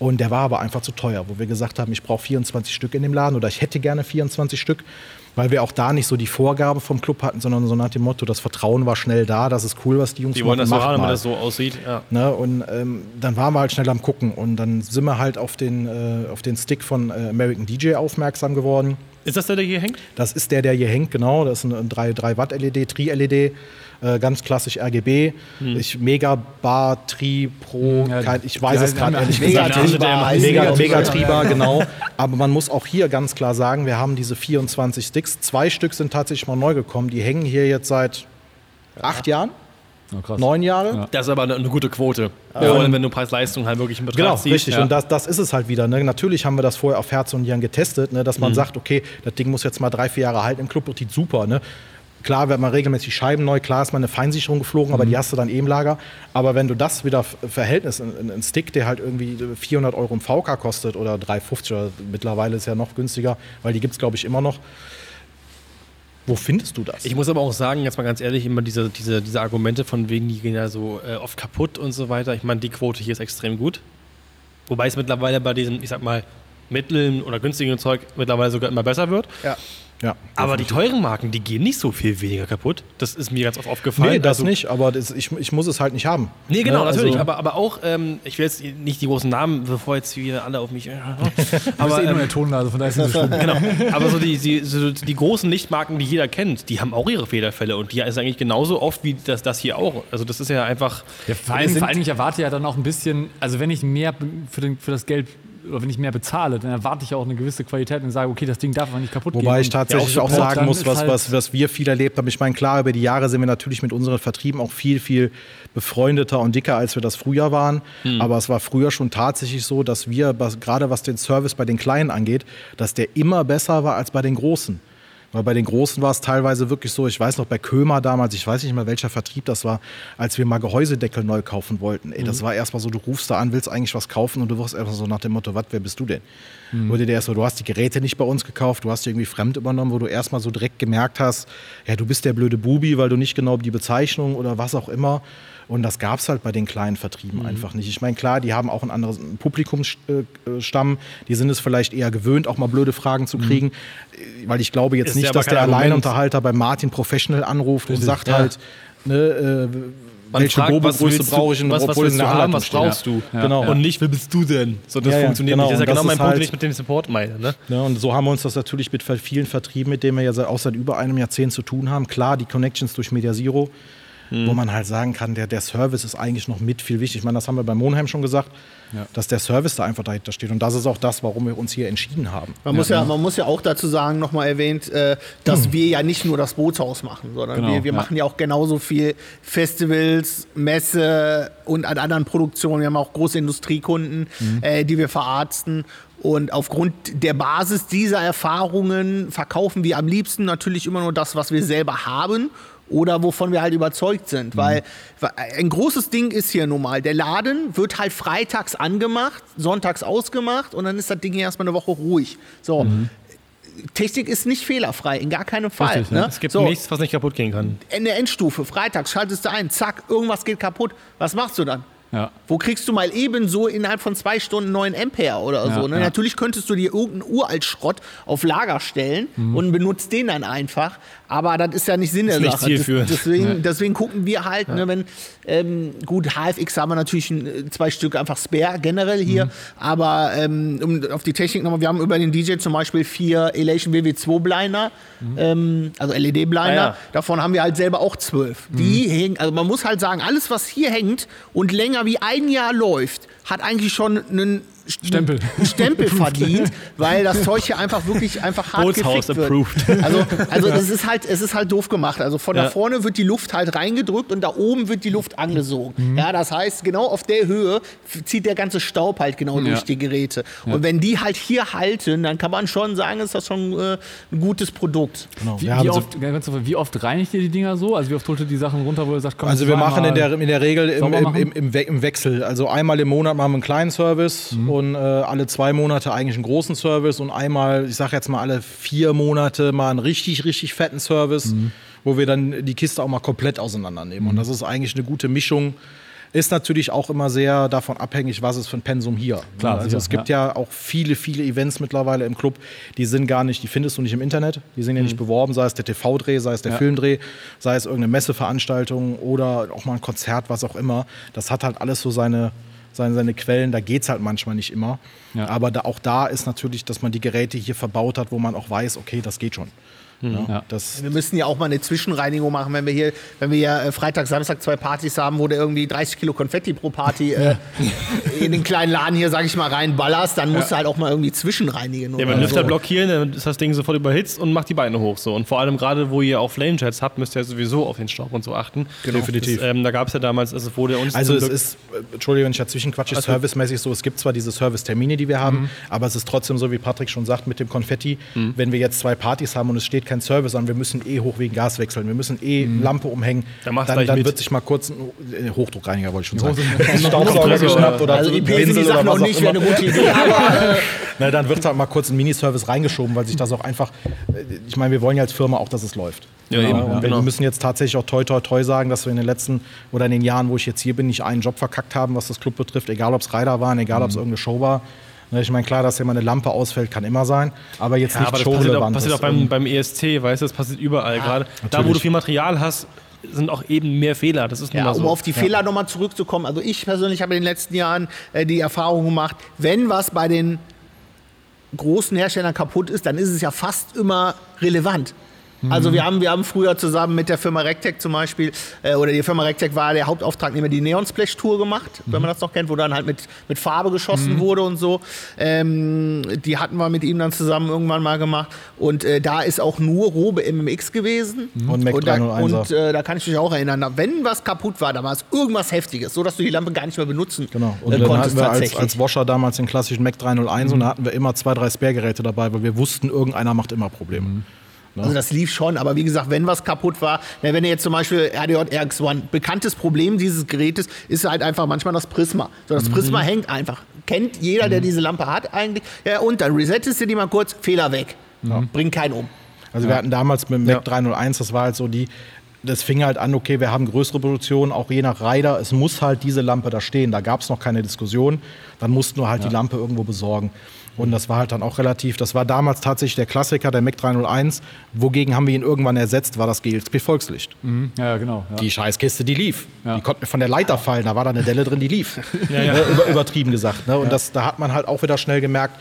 Und der war aber einfach zu teuer, wo wir gesagt haben, ich brauche 24 Stück in dem Laden oder ich hätte gerne 24 Stück, weil wir auch da nicht so die Vorgabe vom Club hatten, sondern so nach dem Motto, das Vertrauen war schnell da, das ist cool, was die Jungs Die wollen das so macht haben, wenn das so aussieht. Ja. Ne? Und ähm, dann waren wir halt schnell am Gucken und dann sind wir halt auf den, äh, auf den Stick von äh, American DJ aufmerksam geworden. Ist das der, der hier hängt? Das ist der, der hier hängt, genau. Das ist ein 3, 3 Watt LED, Tri-LED, äh, ganz klassisch RGB. Ich Megabar, Tri, Pro, Ja, kein, ich weiß ja, es gerade ehrlich Mega gesagt nicht. Tribar heißt Mega, Mega Mega Tribar, Tribar, genau. Aber man muss auch hier ganz klar sagen, wir haben diese 24 Sticks. Zwei Stück sind tatsächlich mal neu gekommen. Die hängen hier jetzt seit acht Jahren, Krass. neun Jahre. Ja. Das ist aber eine, gute Quote. Vor allem, wenn du Preis-Leistung halt wirklich in Betracht Genau, ziehst. richtig. Ja. Und das, das ist es halt wieder. Ne? Natürlich haben wir das vorher auf Herz und Nieren getestet, ne? dass Mhm. man sagt, okay, das Ding muss jetzt mal drei, vier Jahre halten im Club, das sieht super. Ne? Klar, wenn man regelmäßig Scheiben neu, klar ist mal eine Feinsicherung geflogen, Mhm. aber die hast du dann eh im Lager. Aber wenn du das wieder Verhältnis, ein, ein Stick, der halt irgendwie 400 Euro im VK kostet oder 350 oder mittlerweile ist ja noch günstiger, weil die gibt es, glaube ich, immer noch. Wo findest du das? Ich muss aber auch sagen, jetzt mal ganz ehrlich, immer diese, diese, diese Argumente von wegen, die gehen ja so äh, oft kaputt und so weiter. Ich meine, die Quote hier ist extrem gut. Wobei es mittlerweile bei diesem, ich sag mal, mittleren oder günstigen Zeug mittlerweile sogar immer besser wird. Ja. Ja, Aber die teuren Marken, die gehen nicht so viel weniger kaputt. Das ist mir ganz oft aufgefallen. Nee, das Also- nicht, aber das, ich, ich muss es halt nicht haben. Nee, genau, Ne? natürlich. Also- aber, aber auch, ähm, ich will jetzt nicht die großen Namen, bevor jetzt wieder alle auf mich. Aber aber, ist eh nur eine Tonlage, von daher ist es nicht so schlimm. genau. aber so die, die, so die großen Lichtmarken, die jeder kennt, die haben auch ihre Fehlerfälle. Und die ist eigentlich genauso oft wie das, das hier auch. Also, das ist ja einfach. Ja, vor, allem, vor allem, ich erwarte ja dann auch ein bisschen, also wenn ich mehr für, den, für das Geld oder wenn ich mehr bezahle, dann erwarte ich ja auch eine gewisse Qualität und sage, okay, das Ding darf aber nicht kaputt gehen. Wobei ich tatsächlich ja, auch sagen muss, was, halt- was, was wir viel erlebt haben. Ich meine, klar, über die Jahre sind wir natürlich mit unseren Vertrieben auch viel, viel befreundeter und dicker, als wir das früher waren. Hm. Aber es war früher schon tatsächlich so, dass wir, was, gerade was den Service bei den Kleinen angeht, dass der immer besser war als bei den Großen. Weil bei den Großen war es teilweise wirklich so, ich weiß noch, bei Kömer damals, ich weiß nicht mehr, welcher Vertrieb das war, als wir mal Gehäusedeckel neu kaufen wollten. Ey, Mhm. das war erstmal so, du rufst da an, willst eigentlich was kaufen und du wirst erstmal so nach dem Motto, was, wer bist du denn? Mhm. Wurde dir erst so, du hast die Geräte nicht bei uns gekauft, du hast die irgendwie fremd übernommen, wo du erstmal so direkt gemerkt hast, ja, du bist der blöde Bubi, weil du nicht genau die Bezeichnung oder was auch immer. Und das gab es halt bei den kleinen Mhm. Vertrieben einfach nicht. Ich meine, klar, die haben auch ein anderes Publikumsstamm, die sind es vielleicht eher gewöhnt, auch mal blöde Fragen Mhm. zu kriegen, äh, weil ich glaube jetzt Ist nicht, dass der. Alleinunterhalter bei Martin Professional anruft und Richtig, sagt ja. halt, ne, äh, Man welche fragt, was brauche ich, und was, was willst du haben, was brauchst du? Ja. Genau. Und nicht, wer bist du denn? So, das Ja, ja, funktioniert genau. nicht. Das ist ja Und genau mein Punkt, halt- den ich mit dem Support meine. Ne? Ja, und so haben wir uns das natürlich mit vielen Vertrieben, mit denen wir ja seit, auch seit über einem Jahrzehnt zu tun haben. Klar, die Connections durch Media Zero, Mhm. wo man halt sagen kann, der, der Service ist eigentlich noch mit viel wichtig. Ich meine, das haben wir bei Monheim schon gesagt, dass der Service da einfach dahinter steht. Und das ist auch das, warum wir uns hier entschieden haben. Man, muss ja, man muss ja auch dazu sagen, nochmal erwähnt, äh, dass wir ja nicht nur das Bootshaus machen, sondern Genau, wir, wir ja. machen ja auch genauso viel Festivals, Messe und an anderen Produktionen. Wir haben auch große Industriekunden, äh, die wir verarzten. Und aufgrund der Basis dieser Erfahrungen verkaufen wir am liebsten natürlich immer nur das, was wir selber haben oder wovon wir halt überzeugt sind. Weil weil ein großes Ding ist hier nun mal, der Laden wird halt freitags angemacht, sonntags ausgemacht und dann ist das Ding hier erstmal eine Woche ruhig. So. Technik ist nicht fehlerfrei, in gar keinem Fall. Richtig, ne? ne? Es gibt so, nichts, was nicht kaputt gehen kann. in der Endstufe, freitags schaltest du ein, zack, irgendwas geht kaputt. Was machst du dann? Ja. Wo kriegst du mal ebenso innerhalb von zwei Stunden 9 Ampere oder Ja, so? Ne? ja. Natürlich könntest du dir irgendeinen uralt Schrott auf Lager stellen Mhm. und benutzt den dann einfach. Aber das ist ja nicht Sinn der Sache. zielführend. Das- Deswegen, deswegen gucken wir halt, ne, wenn, ähm, gut, HFX haben wir natürlich äh, zwei Stück einfach spare generell hier, Mhm. aber ähm, um auf die Technik nochmal, wir haben über den DJ zum Beispiel vier Elation WW2 Blinder, ähm, also LED-Blinder, Mhm. Ah, ja. davon haben wir halt selber auch zwölf. Die Mhm. hängen, also man muss halt sagen, alles was hier hängt und länger wie ein Jahr läuft, hat eigentlich schon einen Stempel. Stempel verdient, weil das Zeug hier einfach wirklich einfach hart Bootshaus gefickt wird. approved. Also, also es ist halt, es ist halt doof gemacht. Also von Ja. da vorne wird die Luft halt reingedrückt und da oben wird die Luft angesogen. Ja, das heißt, genau auf der Höhe zieht der ganze Staub halt genau durch die Geräte. Und wenn die halt hier halten, dann kann man schon sagen, ist das schon äh, ein gutes Produkt. Genau. Wie, wie, so- oft, kurz, wie oft reinigt ihr die Dinger so? Also wie oft holt ihr die Sachen runter, wo ihr sagt, komm, Also wir machen in der, in der Regel im, im, im, im, We im Wechsel. Also einmal im Monat machen wir einen kleinen Service und äh, alle zwei Monate eigentlich einen großen Service und einmal, ich sage jetzt mal alle vier Monate mal einen richtig, richtig fetten Service, wo wir dann die Kiste auch mal komplett auseinandernehmen. Und das ist eigentlich eine gute Mischung. Ist natürlich auch immer sehr davon abhängig, was ist für ein Pensum hier. Klar, also sicher, es gibt ja. auch viele, viele Events mittlerweile im Club, die sind gar nicht, die findest du nicht im Internet, die sind ja nicht beworben, sei es der TV-Dreh, sei es der Ja. Filmdreh, sei es irgendeine Messeveranstaltung oder auch mal ein Konzert, was auch immer. Das hat halt alles so seine, seine, seine Quellen, da geht es halt manchmal nicht immer. Ja. Aber da, auch da ist natürlich, dass man die Geräte hier verbaut hat, wo man auch weiß, okay, das geht schon. Ja, Ja. Das, Wir müssen ja auch mal eine Zwischenreinigung machen, wenn wir hier, wenn wir ja äh, Freitag, Samstag zwei Partys haben, wo du irgendwie 30 Kilo Konfetti pro Party äh, in den kleinen Laden hier, sag ich mal, reinballerst, dann musst du halt auch mal irgendwie zwischenreinigen. Ja, wenn Lüfter so. blockieren, dann ist das Ding sofort überhitzt und macht die Beine hoch. So. Und vor allem gerade, wo ihr auch Flamejets habt, müsst ihr sowieso auf den Staub und so achten. Definitiv. Das, ähm, da gab es ja damals, also wurde uns Also es Glück- ist, äh, Entschuldigung, wenn ich dazwischen quatsche, ist servicemäßig so, es gibt zwar diese Servicetermine, die wir haben, aber es ist trotzdem so, wie Patrick schon sagt, mit dem Konfetti, wenn wir jetzt zwei Partys haben und es steht kein Service an, wir müssen eh hoch wegen Gas wechseln, wir müssen eh Lampe umhängen, Dann dann, dann wird sich mal kurz ein äh, Hochdruckreiniger, wollte ich schon sagen, Staubsauger geschnappt oder Also Pinsel oder was auch nicht, immer. eine gute Idee. Aber, äh, Na, dann wird halt mal kurz ein Miniservice reingeschoben, weil sich das auch einfach, äh, ich meine, wir wollen ja als Firma auch, dass es läuft. Ja, eben, und ja. wir Genau. müssen jetzt tatsächlich auch toi toi toi sagen, dass wir in den letzten oder in den Jahren, wo ich jetzt hier bin, nicht einen Job verkackt haben, was das Club betrifft, egal ob es Rider waren, egal Mhm. ob es irgendeine Show war. Ne, Ich meine, klar, dass hier mal eine Lampe ausfällt, kann immer sein, aber jetzt Ja, nicht aber das passiert auch, passiert auch beim, beim ESC, weißt du, das passiert überall. Gerade da, wo natürlich. du viel Material hast, sind auch eben mehr Fehler. Das ist nun Ja, mal um so. auf die Fehler nochmal zurückzukommen. Also ich persönlich habe in den letzten Jahren äh, die Erfahrung gemacht, wenn was bei den großen Herstellern kaputt ist, dann ist es ja fast immer relevant. Also wir haben, wir haben früher zusammen mit der Firma Rectec zum Beispiel, äh, oder die Firma Rectec war der Hauptauftragnehmer, die Neon Splash Tour gemacht, wenn man das noch kennt, wo dann halt mit, mit Farbe geschossen wurde und so. Ähm, die hatten wir mit ihm dann zusammen irgendwann mal gemacht. Und äh, da ist auch nur Robe MMX gewesen. Und Mac da, 301er. und äh, da kann ich mich auch erinnern, da- wenn was kaputt war, da war es irgendwas Heftiges, so dass du die Lampe gar nicht mehr benutzen Genau. Und äh, dann konntest hatten wir als, tatsächlich. als Washer damals den klassischen Mac 301 Mhm. und da hatten wir immer zwei, drei Spare-Geräte dabei, weil wir wussten, irgendeiner macht immer Probleme. Mhm. Also das lief schon, aber wie gesagt, wenn was kaputt war, na, wenn ihr jetzt zum Beispiel RDJ RX1, bekanntes Problem dieses Gerätes ist halt einfach manchmal das Prisma. So, das Mhm. Prisma hängt einfach. Kennt jeder, der diese Lampe hat eigentlich. Ja, und dann resettest du die mal kurz, Fehler weg. Bringt keinen um. Also wir hatten damals mit dem Mac 301, das war halt so die, das fing halt an, okay, wir haben größere Produktionen, auch je nach Rider, es muss halt diese Lampe da stehen. Da gab es noch keine Diskussion. Dann mussten wir halt die Lampe irgendwo besorgen. Und das war halt dann auch relativ, das war damals tatsächlich der Klassiker, der Mac 301. Wogegen haben wir ihn irgendwann ersetzt, war das GLSP Volkslicht. Mhm. Ja, genau. Ja. Die Scheißkiste, die lief. Ja. Die konnte mir von der Leiter fallen, da war da eine Delle drin, die lief. Ne, Über, übertrieben gesagt. Ne? Und das, da hat man halt auch wieder schnell gemerkt,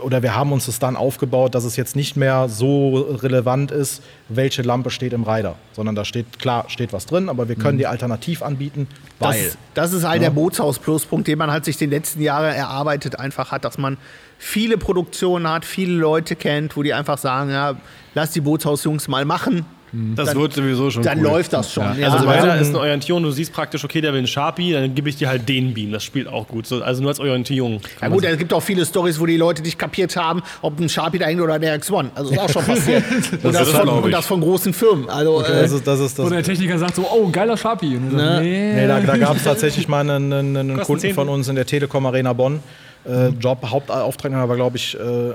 oder wir haben uns das dann aufgebaut, dass es jetzt nicht mehr so relevant ist, welche Lampe steht im Rider, sondern da steht, klar, steht was drin, aber wir können die alternativ anbieten, weil. Das, das ist halt der Bootshaus-Pluspunkt, den man halt sich den letzten Jahre erarbeitet einfach hat, dass man viele Produktionen hat, viele Leute kennt, wo die einfach sagen, ja, lass die Bootshaus-Jungs mal machen, das dann- wird sowieso schon dann cool. läuft das schon. Ja, Also also weiter also- ist eine Orientierung, du siehst praktisch, okay, der will einen Sharpie, dann gebe ich dir halt den Beam. Das spielt auch gut. So, also nur als Orientierung. Ja gut, es gibt auch viele Stories, wo die Leute nicht kapiert haben, ob ein Sharpie da hängt oder der X1. Also ist auch schon passiert. und, das ist von, und das von großen Firmen. Also äh, das ist, das ist das. Oder der Techniker sagt so, oh, geiler Sharpie. Und du sagst, Ne. nee. Nee, da, da gab es tatsächlich mal einen, einen, einen Kunden 10. von uns in der Telekom Arena Bonn. Äh, Job, Hauptauftraggeber war, glaube ich, äh, äh,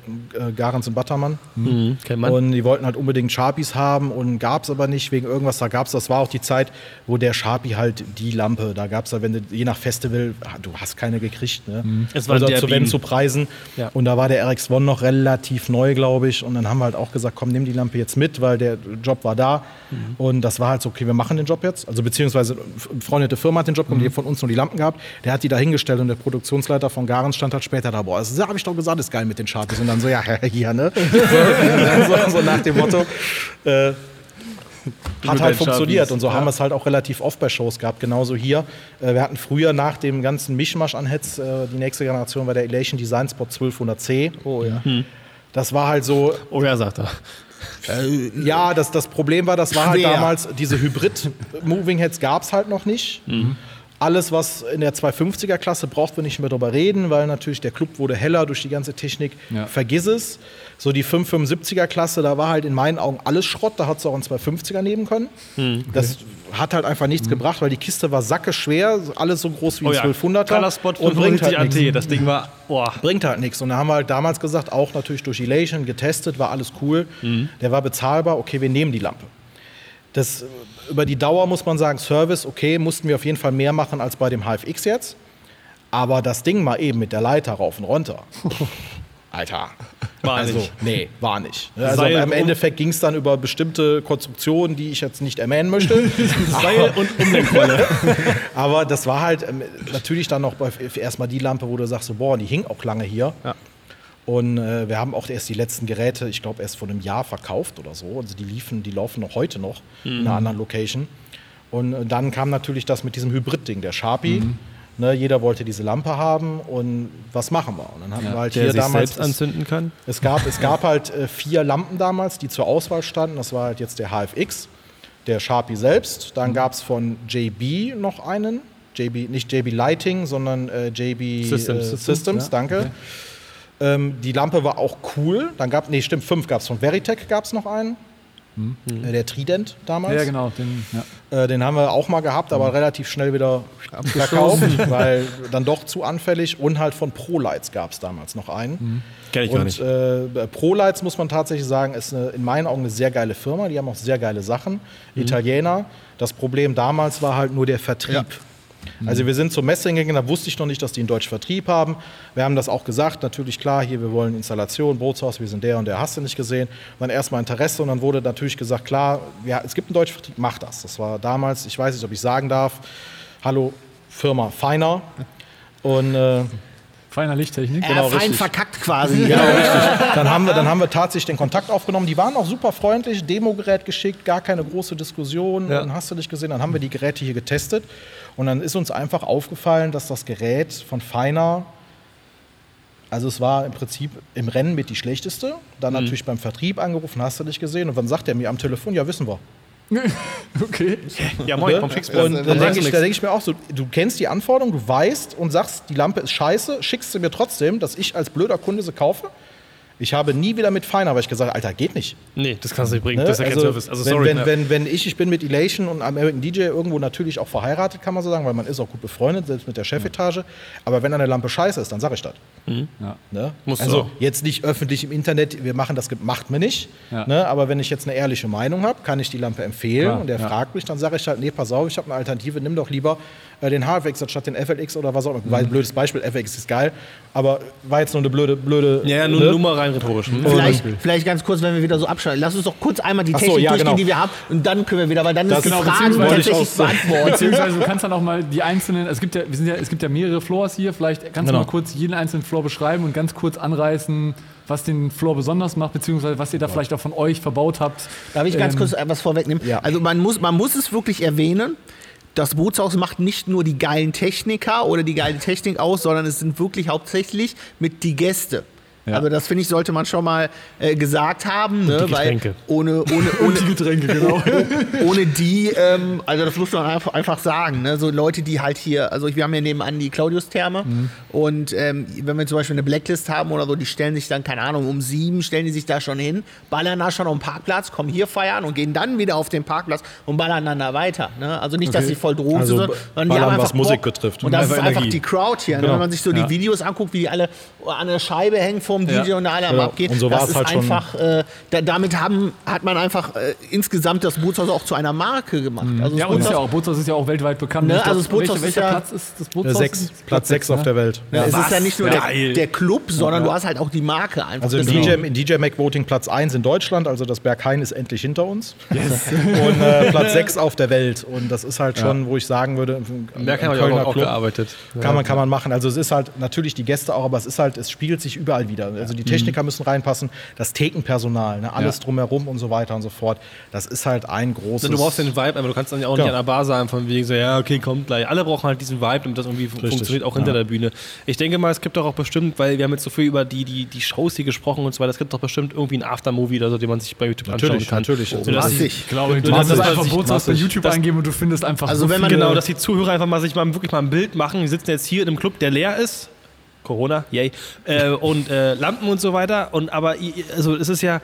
Garens und Battermann. Mhm, kennt man. Und die wollten halt unbedingt Sharpies haben und gab es aber nicht wegen irgendwas. Da gab es, das war auch die Zeit, wo der Sharpie halt die Lampe, da gab es da, wenn du je nach Festival, ah, du hast keine gekriegt, ne? Es war also der zu, wenn zu Preisen. Ja. Und da war der RX-1 noch relativ neu, glaube ich. Und dann haben wir halt auch gesagt, komm, nimm die Lampe jetzt mit, weil der Job war da. Mhm. Und das war halt so, okay, wir machen den Job jetzt. Also beziehungsweise eine befreundete Firma hat den Job Mhm. und die von uns nur die Lampen gehabt. Der hat die da hingestellt und der Produktionsleiter von Garens stand halt später da. Boah, das habe ich doch gesagt, ist geil mit den Sharpies. Und dann so, ja, hier, ne? so, so nach dem Motto. Äh, hat halt funktioniert und so Ja. haben wir es halt auch relativ oft bei Shows gehabt. Genauso hier. Äh, wir hatten früher nach dem ganzen Mischmasch an Heads, äh, die nächste Generation war der Elation Design Spot 1200C. Oh ja. Das war halt so, Oh ja, sagt er. ja, das, das Problem war, das war halt damals, diese Hybrid-Moving Heads gab es halt noch nicht. Alles, was in der 250er-Klasse braucht, wir nicht mehr drüber reden, weil natürlich der Club wurde heller durch die ganze Technik. Ja. Vergiss es. So die 575er-Klasse, da war halt in meinen Augen alles Schrott. Da hat es auch einen 250er nehmen können. Das hat halt einfach nichts gebracht, weil die Kiste war sacke schwer, alles so groß wie ein Oh ja, 1200er. Color Spot und bringt 75 halt nichts AT. Das Ding war, boah. bringt halt nichts. Und da haben wir halt damals gesagt, auch natürlich durch Elation getestet, war alles cool. Der war bezahlbar, okay, wir nehmen die Lampe. Das, über die Dauer muss man sagen, Service, okay, mussten wir auf jeden Fall mehr machen als bei dem HFX jetzt. Aber das Ding mal eben mit der Leiter rauf und runter. Alter. War also, nicht. nee, war nicht. Also Seil im Erendeffekt ging es dann über bestimmte Konstruktionen, die ich jetzt nicht erwähnen möchte. Seil und Umlenkrolle. Aber das war halt ähm, natürlich dann noch erstmal die Lampe, wo du sagst, so, boah, die hing auch lange hier. Ja. Und äh, wir haben auch erst die letzten Geräte, ich glaube, erst vor einem Jahr verkauft oder so. Also die liefen, die laufen noch heute noch in einer anderen Location. Und äh, dann kam natürlich das mit diesem Hybrid-Ding, der Sharpie. Ne, jeder wollte diese Lampe haben und was machen wir? Und dann hatten wir halt Der hier sich damals. selbst anzünden kann. Es gab, es gab halt äh, vier Lampen damals, die zur Auswahl standen. Das war halt jetzt der HFX, der Sharpie selbst. Dann gab es von JB noch einen. JB, nicht JB Lighting, sondern äh, JB Systems. Äh, Systems, Ja, danke. okay. Ähm, die Lampe war auch cool. Dann gab, nee, stimmt, fünf gab es. Von Veritech gab es noch einen. Äh, der Trident damals. Ja, genau. Den, ja. Äh, den haben wir auch mal gehabt, aber relativ schnell wieder verkauft, weil dann doch zu anfällig. Und halt von ProLights gab es damals noch einen. Kenn ich gar Und nicht. äh, ProLights muss man tatsächlich sagen, ist eine, in meinen Augen eine sehr geile Firma. Die haben auch sehr geile Sachen. Mhm. Italiener. Das Problem damals war halt nur der Vertrieb. Also wir sind zur Messe hingegangen, da wusste ich noch nicht, dass die einen deutschen Vertrieb haben. Wir haben das auch gesagt, natürlich klar, hier, wir wollen Installation, Bootshaus, wir sind der und der, hast du nicht gesehen. Und dann erstmal Interesse und dann wurde natürlich gesagt, klar, ja, es gibt einen deutschen Vertrieb, mach das. Das war damals, ich weiß nicht, ob ich sagen darf, hallo, Firma Feiner. Und äh, Feiner Lichttechnik. Genau, fein richtig. verkackt quasi. Genau, richtig. Dann haben, wir, dann haben wir tatsächlich den Kontakt aufgenommen. Die waren auch super freundlich, Demogerät geschickt, gar keine große Diskussion. Ja. Dann hast du dich gesehen, dann haben wir die Geräte hier getestet. Und dann ist uns einfach aufgefallen, dass das Gerät von Feiner, also es war im Prinzip im Rennen mit die schlechteste. Dann natürlich beim Vertrieb angerufen, hast du dich gesehen. Und dann sagt er mir am Telefon, ja, wissen wir. Okay. Ja, moin, schickst du mir Und dann denke ich, da denk ich mir auch so, du kennst die Anforderungen, du weißt und sagst, die Lampe ist scheiße, schickst sie mir trotzdem, dass ich als blöder Kunde sie kaufe. Ich habe nie wieder mit Feiner, weil ich gesagt habe, Alter, geht nicht. Nee, das kannst du nicht bringen. Ne? Das ist ja kein Service. Also, wenn, sorry. wenn, ja. wenn, wenn ich, ich bin mit Elation und American DJ irgendwo natürlich auch verheiratet, kann man so sagen, weil man ist auch gut befreundet, selbst mit der Chefetage. Aber wenn eine Lampe scheiße ist, dann sage ich das. Ja. Ne? Musst du also auch. jetzt nicht öffentlich im Internet, wir machen das, macht mir nicht. Ja. Ne? Aber wenn ich jetzt eine ehrliche Meinung habe, kann ich die Lampe empfehlen Klar, und der ja. fragt mich, dann sage ich halt, nee, pass auf, ich habe eine Alternative, nimm doch lieber äh, den HFX anstatt den FLX oder was auch immer. Mhm. Weil, blödes Beispiel, FLX ist geil, aber war jetzt nur eine blöde, blöde. ja, ja, nur, ne? nur mal rein rhetorisch. Hm? Vielleicht, vielleicht ganz kurz, wenn wir wieder so abschalten. Lass uns doch kurz einmal die Ach so, Technik ja, durchgehen, genau. die wir haben. Und dann können wir wieder, weil dann Das ist die genau, Frage beziehungsweise- tatsächlich beantwortet. Beziehungsweise du kannst dann auch mal die einzelnen, es gibt ja, wir sind ja, es gibt ja mehrere Floors hier, vielleicht kannst Genau. du mal kurz jeden einzelnen Floor beschreiben und ganz kurz anreißen, was den Floor besonders macht, beziehungsweise was ihr da vielleicht auch von euch verbaut habt. Darf ich ganz Ähm, kurz etwas vorwegnehmen? ja. Also man muss, man muss es wirklich erwähnen. Das Bootshaus macht nicht nur die geilen Techniker oder die geile Technik aus, sondern es sind wirklich hauptsächlich mit die Gäste. Ja. Also das finde ich, sollte man schon mal äh, gesagt haben, ne? die weil Getränke. ohne, ohne, ohne, Die Getränke, genau. ohne die, ähm, also das muss man einfach, einfach sagen, ne? so Leute, die halt hier, also wir haben hier nebenan die Claudius-Therme und ähm, wenn wir zum Beispiel eine Blacklist haben oder so, die stellen sich dann, keine Ahnung, um sieben stellen die sich da schon hin, ballern da schon auf den Parkplatz, kommen hier feiern und gehen dann wieder auf den Parkplatz und ballern dann da weiter. Ne? Also nicht, dass Okay. sie voll drogen Also sind, sondern die ballern, haben was einfach Musik Bock. betrifft. Und das Einfach ist einfach Energie. die Crowd hier. Ne? Genau. Wenn man sich so Ja. die Videos anguckt, wie die alle an der Scheibe hängen vorm DJ Ja. und alle am Genau. Abgehen, Und so das war's ist halt schon- einfach, äh, da, damit haben, hat man einfach äh, insgesamt das Bootshaus auch zu einer Marke gemacht. Also Mhm. Ja, das und ist ja auch, Bootshaus ist ja auch weltweit bekannt. Ne, also das Bootshaus welcher, ist welcher ja- Platz ist das Bootshaus? sechs, Platz 6 auf ne? der Welt. Ja, es Was? ist ja nicht nur der, der Club, sondern du hast halt auch die Marke einfach. Also im DJ, im DJ Mac Voting Platz 1 in Deutschland, also das Berghain ist endlich hinter uns. Und äh, Platz 6 auf der Welt. Und das ist halt schon, wo ich sagen würde, habe ich auch, auch gearbeitet. Kann man, kann man machen. Also es ist halt natürlich die Gäste auch, aber es ist halt, es spiegelt sich überall wieder. Also die Techniker müssen reinpassen, das Thekenpersonal, ne, alles Ja. drumherum und so weiter und so fort. Das ist halt ein großes. Du brauchst den Vibe, aber du kannst dann ja auch nicht Genau. an der Bar sagen, von wegen so, ja, okay, kommt gleich. Alle brauchen halt diesen Vibe, damit das irgendwie fun- funktioniert, auch hinter der Bühne. Ich denke mal, es gibt doch auch bestimmt, weil wir haben jetzt so viel über die, die, die Shows hier gesprochen und so weiter, es gibt doch bestimmt irgendwie ein Aftermovie oder so, den man sich bei YouTube Natürlich, anschauen kann. natürlich. So, dass massig. die- Ich glaube, du Das kannst einfach massig, Bootshaus bei. YouTube Das- eingeben und du findest einfach Also so wenn man- Genau, dass die Zuhörer einfach mal sich mal wirklich mal ein Bild machen. Die sitzen jetzt hier in einem Club, der leer ist. Corona, yay. Äh, und äh, Lampen und so weiter. Und aber also es ist ja,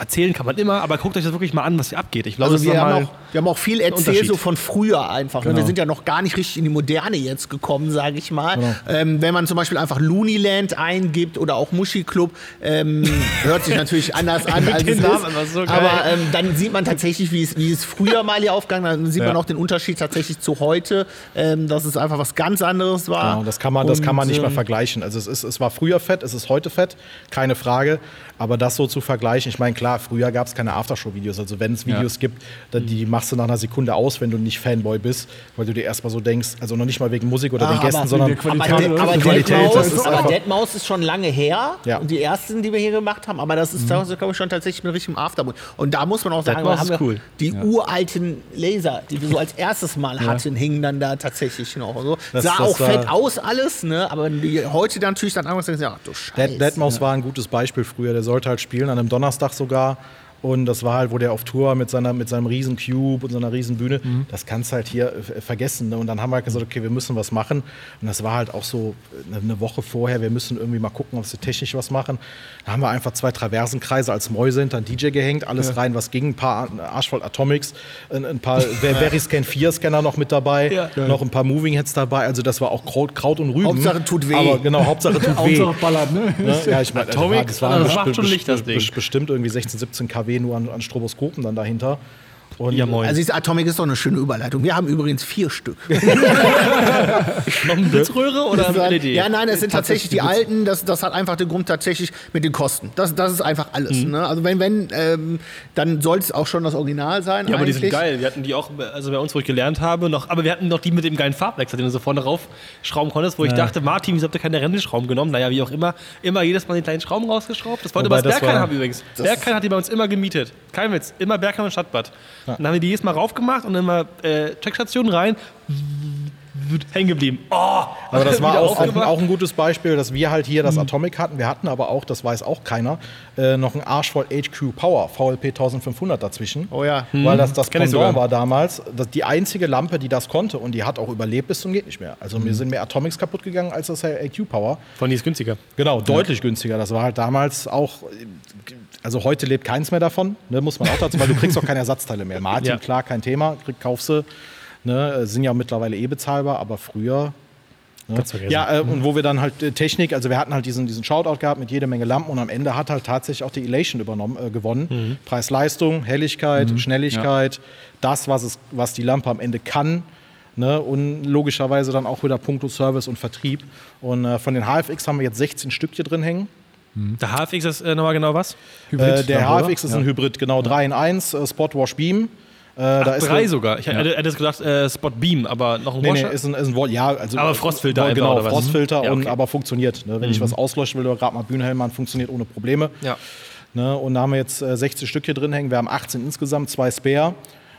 erzählen kann man immer, aber guckt euch das wirklich mal an, was hier abgeht. Ich glaube, Also wir haben, auch, wir haben auch viel erzählt so von früher einfach. ne? Wir sind ja noch gar nicht richtig in die Moderne jetzt gekommen, sage ich mal. Ähm, wenn man zum Beispiel einfach Looneyland eingibt oder auch Muschi Club, ähm, hört sich natürlich anders an als es ist. so. Aber ähm, dann sieht man tatsächlich, wie es, wie es früher mal hier aufgegangen ist. Dann sieht man Ja. auch den Unterschied tatsächlich zu heute, ähm, dass es einfach was ganz anderes war. Genau, das kann man, das kann man nicht mehr ähm, vergleichen. Also es, ist, es war früher fett, es ist heute fett, keine Frage. Aber das so zu vergleichen, ich meine, klar, früher gab es keine Aftershow-Videos. Also wenn es Videos gibt, dann, die machst du nach einer Sekunde aus, wenn du nicht Fanboy bist, weil du dir erstmal so denkst, also noch nicht mal wegen Musik oder Ah, den Gästen, sondern wegen der Aber, Qualität, De aber, Qualität, Deadmaus, das ist aber schon lange her. Ja. Und die ersten, die wir hier gemacht haben. Aber das ist, glaube ich, schon tatsächlich mit richtigem Aftermood. Und da muss man auch sagen, wir haben ja cool. die uralten Laser, die wir so als erstes Mal hatten, hingen dann da tatsächlich noch. So. Das- Sah das auch fett aus alles, ne? aber die heute dann natürlich dann angefangen ja, du Scheiße. Dead, Deadmaus war ein gutes Beispiel früher. Der sollte halt spielen, an einem Donnerstag sogar. Und das war halt, wo der auf Tour war mit, seiner, mit seinem riesen Cube und seiner riesen Bühne. Das kannst du halt hier äh, vergessen. Ne? Und dann haben wir halt gesagt, okay, wir müssen was machen. Und das war halt auch so äh, eine Woche vorher, wir müssen irgendwie mal gucken, ob wir technisch was machen. Da haben wir einfach zwei Traversenkreise als Mäuse hinter einen DJ gehängt, alles rein, was ging. Ein paar Arschvoll Atomics, ein, ein paar Veriscan 4 Scanner noch mit dabei, Ja. noch ein paar Moving Heads dabei. Also das war auch Kraut, Kraut und Rüben. Hauptsache tut weh. Aber genau, Hauptsache tut weh. Hauptsache ballert, ne? Ne? Ja, ich meine, Atomic, das waren das macht schon Licht, das Ding. besti- bestimmt irgendwie 16, 17 kW nur an, an Stroboskopen dann dahinter. Und Ja, moin. Also diese Atomic ist doch eine schöne Überleitung. Wir haben übrigens vier Stück. noch eine Blitzröhre oder Das ein waren- LED? Ja, nein, es sind tatsächlich die alten. Das, das hat einfach den Grund tatsächlich mit den Kosten. Das, das ist einfach alles. Mhm. Ne? Also wenn, wenn, ähm, dann soll es auch schon das Original sein. Ja, aber die sind eigentlich. geil. Wir hatten die auch, also bei uns, wo ich gelernt habe, noch, aber wir hatten noch die mit dem geilen Farbwechsel, den du so vorne raufschrauben konntest, wo ich dachte, Martin, wieso habt ihr keine Rändelschrauben genommen? Naja, wie auch immer, immer jedes Mal den kleinen Schrauben rausgeschraubt. Das wollte Wobei aber das war- haben übrigens. Berghain hat die bei uns immer gemietet. Kein Witz. Immer Berghain und Stadtbad. Dann haben wir die jedes Mal raufgemacht und immer äh, Checkstationen rein. Hängen geblieben. Oh, aber das war auch, auch, auch ein gutes Beispiel, dass wir halt hier das Atomic hatten. Wir hatten aber auch, das weiß auch keiner, äh, noch ein Arschvoll HQ Power, VLP 1500 dazwischen. Oh ja. Weil das das ich Pendant war damals. Das, die einzige Lampe, die das konnte und die hat auch überlebt bis zum geht nicht mehr. Also mir sind mehr Atomics kaputt gegangen als das HQ Power. Von die ist günstiger. Genau, deutlich günstiger. Das war halt damals auch, also heute lebt keins mehr davon, ne, muss man auch dazu, weil du kriegst auch keine Ersatzteile mehr. Martin, Ja. klar, kein Thema, krieg, kaufst du, ne, sind ja mittlerweile eh bezahlbar, aber früher. Ne? Ja, äh, und wo wir dann halt äh, Technik, also wir hatten halt diesen, diesen Shoutout gehabt mit jede Menge Lampen und am Ende hat halt tatsächlich auch die Elation übernommen, äh, gewonnen. Mhm. Preis-Leistung, Helligkeit, Schnelligkeit, das, was, es, was die Lampe am Ende kann. Ne, und logischerweise dann auch wieder Punkto Service und Vertrieb. Und äh, von den HFX haben wir jetzt 16 Stück hier drin hängen. Der HFX ist äh, nochmal genau was? Äh, der HFX ist oder? ein Hybrid, genau, 3 in 1, äh, Spot Wash Beam. Äh, da ist Drei eine- sogar. Ich hätte, hätte jetzt gedacht, äh, Spot Beam, aber noch ein Nee, nee, Washer? ist ein, ist ein ja, also Aber Frostfilter einfach, genau, oder? Frostfilter Ja, und okay. Mhm. aber funktioniert. Ne? Wenn ich was auslöschen will oder gerade mal Bühnenhelm machen, funktioniert ohne Probleme. Ja. Ne? Und da haben wir jetzt äh, 60 Stück hier drin hängen. Wir haben 18 insgesamt, zwei Spare.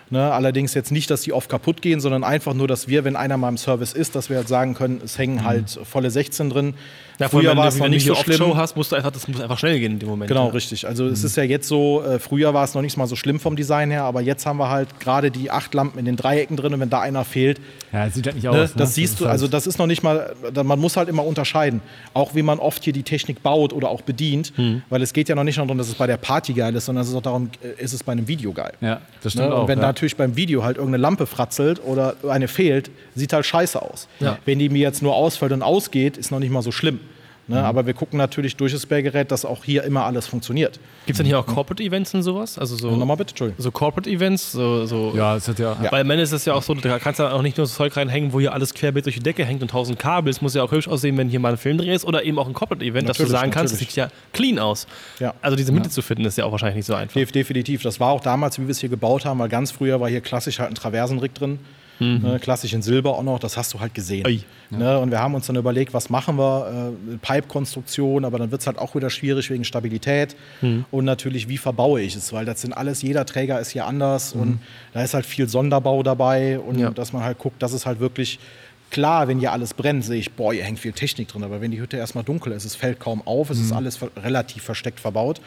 Ne? Allerdings jetzt nicht, dass die oft kaputt gehen, sondern einfach nur, dass wir, wenn einer mal im Service ist, dass wir halt sagen können, es Mhm. hängen halt volle 16 drin. Ja, früher wenn war es noch wenn du nicht hier so schlimm. Show hast, musst du einfach, das muss einfach schnell gehen in dem Moment. Genau, ja. richtig. Also es ist ja jetzt so, äh, früher war es noch nicht mal so schlimm vom Design her, aber jetzt haben wir halt gerade die acht Lampen in den Dreiecken drin und wenn da einer fehlt, Ja, das sieht halt nicht ne, aus. ne? das siehst ist du, halt- also das ist noch nicht mal, da- man muss halt immer unterscheiden, auch wie man oft hier die Technik baut oder auch bedient, Hm. weil es geht ja noch nicht nur darum, dass es bei der Party geil ist, sondern es ist auch darum, äh, ist es bei einem Video geil. Ja, das stimmt Ne? auch. Und wenn ja. natürlich beim Video halt irgendeine Lampe fratzelt oder eine fehlt, sieht halt scheiße aus. Ja. Wenn die mir jetzt nur ausfällt und ausgeht, ist noch nicht mal so schlimm. Ne? Mhm. Aber wir gucken natürlich durch das Bärgerät, dass auch hier immer alles funktioniert. Gibt es denn hier auch Corporate Events und sowas? Also so, Nochmal bitte, Entschuldigung. so Corporate Events? So, so ja, es hat ja. Weil am Ende ist es ja auch so, da kannst du auch nicht nur das Zeug reinhängen, wo hier alles querbeet durch die Decke hängt und tausend Kabel. Es muss ja auch hübsch aussehen, wenn hier mal ein Filmdreh ist oder eben auch ein Corporate-Event, dass du Natürlich, sagen kannst, es sieht ja clean aus. Ja. Also diese Mitte zu finden, ist ja auch wahrscheinlich nicht so einfach. Def- Definitiv. Das war auch damals, wie wir es hier gebaut haben, weil ganz früher war hier klassisch halt ein Traversenrig drin. Ne, klassisch in Silber auch noch, das hast du halt gesehen. Ui. Ne, und wir haben uns dann überlegt, was machen wir? Äh, Pipe-Konstruktion, aber dann wird es halt auch wieder schwierig wegen Stabilität. Und natürlich, wie verbaue ich es? Weil das sind alles, jeder Träger ist hier anders und da ist halt viel Sonderbau dabei und Ja. dass man halt guckt, dass es halt wirklich. Klar, wenn hier alles brennt, sehe ich, boah, hier hängt viel Technik drin. Aber wenn die Hütte erstmal dunkel ist, es fällt kaum auf, es ist alles relativ versteckt verbaut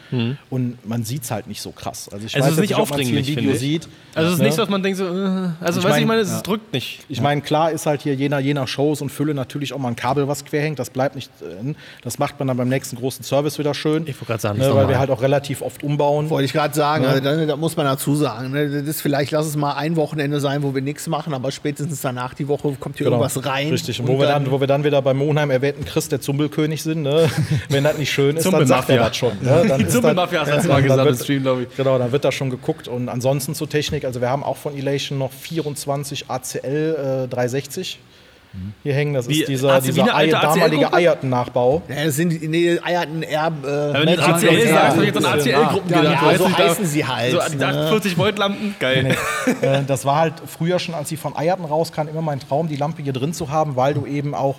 und man sieht es halt nicht so krass. Also ich Also es ist nicht ob im finde Video ich. sieht. Also es ist Ne? nicht so, dass man denkt so, äh, also Ich weißt du, ich mein, meine, es ja. drückt nicht. Ich meine, klar ist halt hier je nach, je nach Shows und Fülle natürlich auch mal ein Kabel, was quer hängt. Das bleibt nicht drin. Das macht man dann beim nächsten großen Service wieder schön. Ich wollte gerade sagen, das ist ne, weil wir halt auch relativ oft umbauen. Wollte ich gerade sagen, Ja. also, da, da muss man dazu sagen. Ne? Das ist vielleicht, lass es mal ein Wochenende sein, wo wir nichts machen, aber spätestens danach die Woche kommt hier Genau. irgendwas rein. Richtig. Und wo wir, dann, wo wir dann wieder beim Monheim erwähnten Chris, der Zumbelkönig sind, ne? wenn das nicht schön ist, dann sagt er das schon. Ne? Dann Zumbelmafia hast du letztes Mal dann gesagt im Stream, glaube ich. Genau, dann wird da schon geguckt. Und ansonsten zur Technik, also wir haben auch von Elation noch 24 ACL äh, 360 hier hängen. Das Wie, ist dieser, dieser Ei- damalige? Eierten-Nachbau. Ja, das sind die nee, Eierten Erb. Äh, Ja, wenn du ACL sagst, hab ich jetzt an Ja, ACL-Gruppen ja, gedacht. ja, so du, da- heißen sie halt, So die ne? 48 Volt Lampen, geil. Äh, das war halt früher schon, als sie von Eierten rauskam, immer mein Traum, die Lampe hier drin zu haben, weil du eben auch,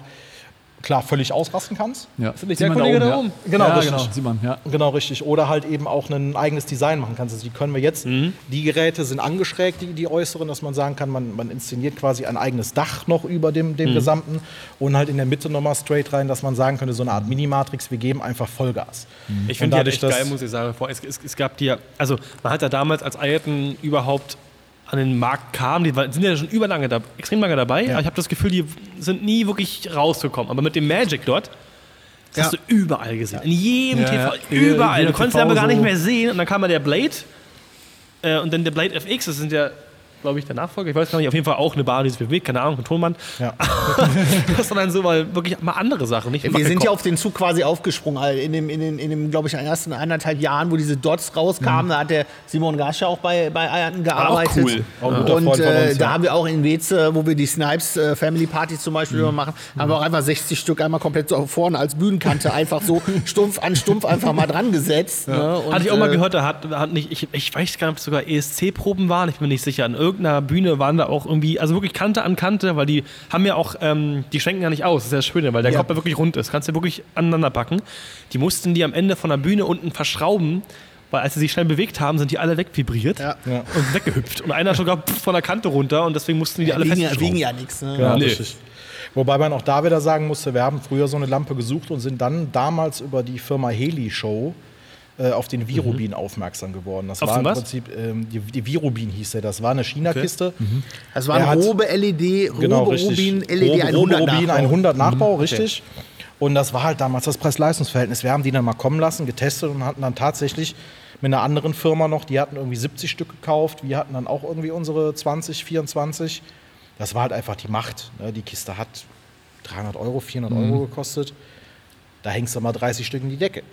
klar, völlig ausrasten kannst. Ja. Ist das nicht Sieht der man Kollege da ja. oben? Genau, ja, richtig. genau, sieht man, ja. Genau, richtig. Oder halt eben auch ein eigenes Design machen kannst. Also die können wir jetzt, Mhm. die Geräte sind angeschrägt, die, die äußeren, dass man sagen kann, man, man inszeniert quasi ein eigenes Dach noch über dem, Mhm. dem gesamten und halt in der Mitte nochmal straight rein, dass man sagen könnte, so eine Art Mini-Matrix, wir geben einfach Vollgas. Ich Und finde die halt dadurch, echt dass- geil, muss ich sagen. Vor- Es, es, es gab die ja, also man hat ja damals, als Ayrton überhaupt an den Markt kam, die sind ja schon überlange da, extrem lange dabei, aber ich habe das Gefühl, die sind nie wirklich rausgekommen. Aber mit dem Magic dort, das hast du überall gesehen. In jedem Ja, TV, ja. überall. Du konntest TV aber gar nicht mehr sehen. Und dann kam mal der Blade äh, und dann der Blade FX, das sind ja, glaube ich, der Nachfolger. Ich weiß gar nicht, auf jeden Fall auch eine Bar, die sich bewegt, keine Ahnung, ein Tonmann. Ja. das sind dann so mal wirklich mal andere Sachen. Nicht Wir sind ja auf den Zug quasi aufgesprungen. Also in dem, in den, in dem glaube ich, ersten eineinhalb Jahren, wo diese Dots rauskamen, da hat der Simon Gascha auch bei, bei Eierten gearbeitet. cool. Auch ein guter Und Freund von äh, uns, da ja. haben wir auch in Weze, wo wir die Snipes äh, Family Party zum Beispiel immer machen, haben wir auch einfach 60 Stück einmal komplett so vorne als Bühnenkante einfach so stumpf an stumpf einfach mal dran gesetzt. Ne? Und, Hatte ich auch mal äh, gehört, da hat, hat nicht, ich, ich weiß gar nicht, ob es sogar ESC-Proben waren, ich bin nicht sicher. An irgendeiner Bühne waren da auch irgendwie, also wirklich Kante an Kante, weil die haben ja auch, ähm, die schenken ja nicht aus, das ist ja das Schöne, weil der Ja. Kopf ja wirklich rund ist. Kannst du wirklich aneinander packen. Die mussten die am Ende von der Bühne unten verschrauben, weil als sie sich schnell bewegt haben, sind die alle wegvibriert Ja. Ja. und weggehüpft. Und einer sogar pff, von der Kante runter und deswegen mussten die, alle wiegen, ja, festschrauben. wiegen ja nichts. Ne? Ja, Nee. Wobei man auch da wieder sagen musste, wir haben früher so eine Lampe gesucht und sind dann damals über die Firma Heli Show äh, auf den Virubin aufmerksam geworden. Das Auf war im was? Prinzip, ähm, die, die Virubin hieß der, das war eine China-Kiste. Das war ein hat- Robe LED, Genau, Robe richtig. Rubin LED Robe- 100 Robe Rubin Nachbau. 100 Nachbau, richtig. Und das war halt damals das Preis-Leistungs-Verhältnis. Wir haben die dann mal kommen lassen, getestet und hatten dann tatsächlich mit einer anderen Firma noch, die hatten irgendwie 70 Stück gekauft. Wir hatten dann auch irgendwie unsere 20, 24. Das war halt einfach die Macht. Ne? Die Kiste hat 300 Euro, 400 Euro gekostet. Da hängst du mal 30 Stück in die Decke.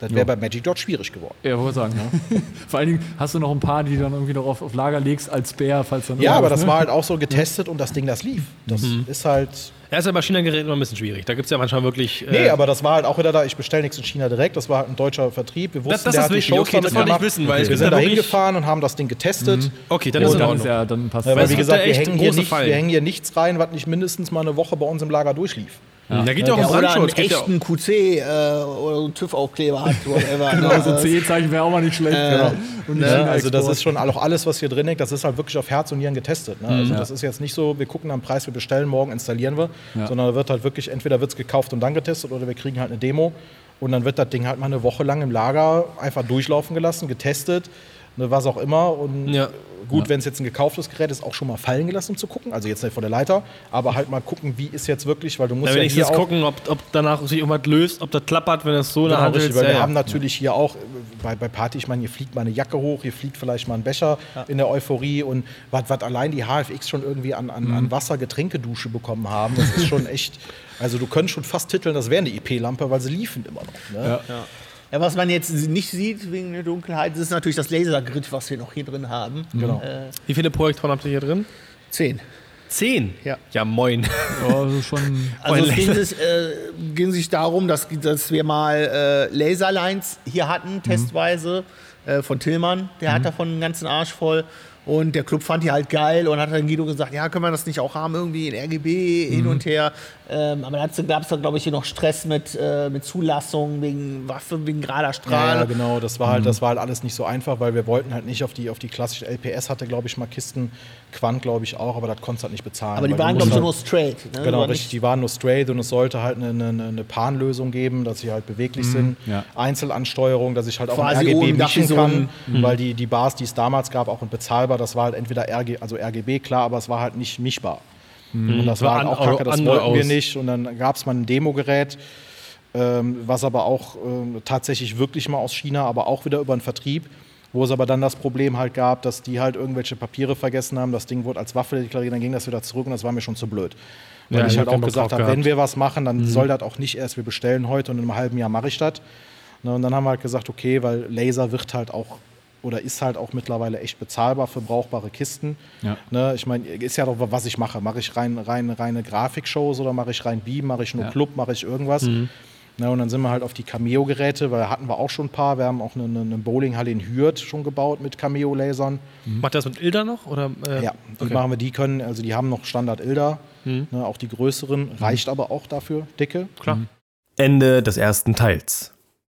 Das wäre bei Magic dort schwierig geworden. Ja, wollte sagen, ja. Vor allen Dingen hast du noch ein paar, die du dann irgendwie noch auf, auf Lager legst als Bär, falls dann Ja, aber das ne? war halt auch so getestet und das Ding, das lief. Das ist halt Ja, ist ja bei China-Geräten immer ein bisschen schwierig. Da gibt es ja manchmal wirklich. äh, Nee, aber das war halt auch wieder da, ich bestelle nichts in China direkt, das war halt ein deutscher Vertrieb. Wir wussten, Das- das der ist hat die wichtig. Shows Okay, damit das wollte ich wissen, weil es wir sind da hingefahren und haben das Ding getestet. Okay, dann ist Und in dann, Ordnung. ist ja, dann passt Ja, Weil es wie gesagt, wir hängen, nicht, wir hängen hier nichts rein, was nicht mindestens mal eine Woche bei uns im Lager durchlief. Da geht ja auch Ja, um oder einen Brandschutz. ja auch- echten QC äh, oder so einen TÜV-Aufkleber hat. Whatever, Genau, so CE-Zeichen wäre auch mal nicht schlecht. genau. Und nicht Ne? Also das ist schon auch alles, was hier drin liegt, das ist halt wirklich auf Herz und Nieren getestet. Ne? Also das ist jetzt nicht so, wir gucken am Preis, wir bestellen, morgen installieren wir, Ja. sondern da wird halt wirklich, entweder wird es gekauft und dann getestet oder wir kriegen halt eine Demo und dann wird das Ding halt mal eine Woche lang im Lager einfach durchlaufen gelassen, getestet, ne, was auch immer. Und Ja. gut, wenn es jetzt ein gekauftes Gerät ist, auch schon mal fallen gelassen, um zu gucken. Also jetzt nicht vor der Leiter, aber halt mal gucken, wie ist jetzt wirklich, weil du musst Ja, ja, hier auch gucken, ob, ob danach sich irgendwas löst, ob das klappert, wenn es so in der Genau, Hand richtig, ist. weil Ja, wir ja. haben natürlich hier auch äh, bei, bei Party, ich meine, hier fliegt mal eine Jacke hoch, hier fliegt vielleicht mal ein Becher in der Euphorie und was was allein die HFX schon irgendwie an, an, Mhm. an Wasser Getränkedusche bekommen haben, das ist schon echt, also du könntest schon fast titeln, das wäre eine IP-Lampe, weil sie liefen immer noch. Ne? Ja. Ja, was man jetzt nicht sieht wegen der Dunkelheit, das ist natürlich das Lasergrid, was wir noch hier drin haben. Genau. Wie viele Projektoren habt ihr hier drin? Zehn. Zehn? Ja. Ja, moin. Ja, also schon. Also es ging sich, äh, ging sich darum, dass, dass wir mal äh, Laserlines hier hatten, testweise, äh, von Tillmann. Der hat davon einen ganzen Arsch voll. Und der Club fand die halt geil und hat dann Guido gesagt, ja, können wir das nicht auch haben, irgendwie in RGB hin und her. Ähm, aber dazu gab es dann, glaube ich, hier noch Stress mit, äh, mit Zulassung wegen Waffe, wegen gerader Ja, Strahl. ja, genau. Das war halt, Mhm. das war halt alles nicht so einfach, weil wir wollten halt nicht auf die, auf die klassische LPS hatte, glaube ich, mal Kisten, Quant, glaube ich, auch, aber das konntest halt nicht bezahlen. Aber die waren, glaube ich, so halt- nur straight. Ne? Genau, richtig. Die waren nur straight und es sollte halt eine, eine, eine Pan-Lösung geben, dass sie halt beweglich sind. ja. Einzelansteuerung, dass ich halt auch Quasi ein RGB mischen kann, weil die, die Bars, die es damals gab, auch in bezahlbar, das war halt entweder RG, also RGB, klar, aber es war halt nicht mischbar. Und das War war halt auch kacke, das wollten wir aus. nicht. Und dann gab es mal ein Demogerät, ähm, was aber auch ähm, tatsächlich wirklich mal aus China, aber auch wieder über den Vertrieb, wo es aber dann das Problem halt gab, dass die halt irgendwelche Papiere vergessen haben, das Ding wurde als Waffe deklariert, dann ging das wieder zurück und das war mir schon zu blöd. Weil Ja, ich halt auch gesagt habe, wenn wir was machen, dann soll das auch nicht erst, wir bestellen heute und in einem halben Jahr mache ich das. Ne, und dann haben wir halt gesagt, okay, weil Laser wird halt auch oder ist halt auch mittlerweile echt bezahlbar für brauchbare Kisten. Ja. Ne, ich meine, ist ja doch, was ich mache. Mache ich rein, rein, reine Grafikshows oder mache ich rein Beam, mache ich nur Ja. Club, mache ich irgendwas. Mhm. Ne, und dann sind wir halt auf die Cameo-Geräte, weil hatten wir auch schon ein paar. Wir haben auch eine, eine Bowlinghalle in Hürth schon gebaut mit Cameo-Lasern. Macht ihr das mit Ilda noch? Oder, äh, Ja, die okay. machen wir, die können, also die haben noch Standard Ilda, ne, auch die größeren, reicht aber auch dafür, dicke. Klar. Ende des ersten Teils.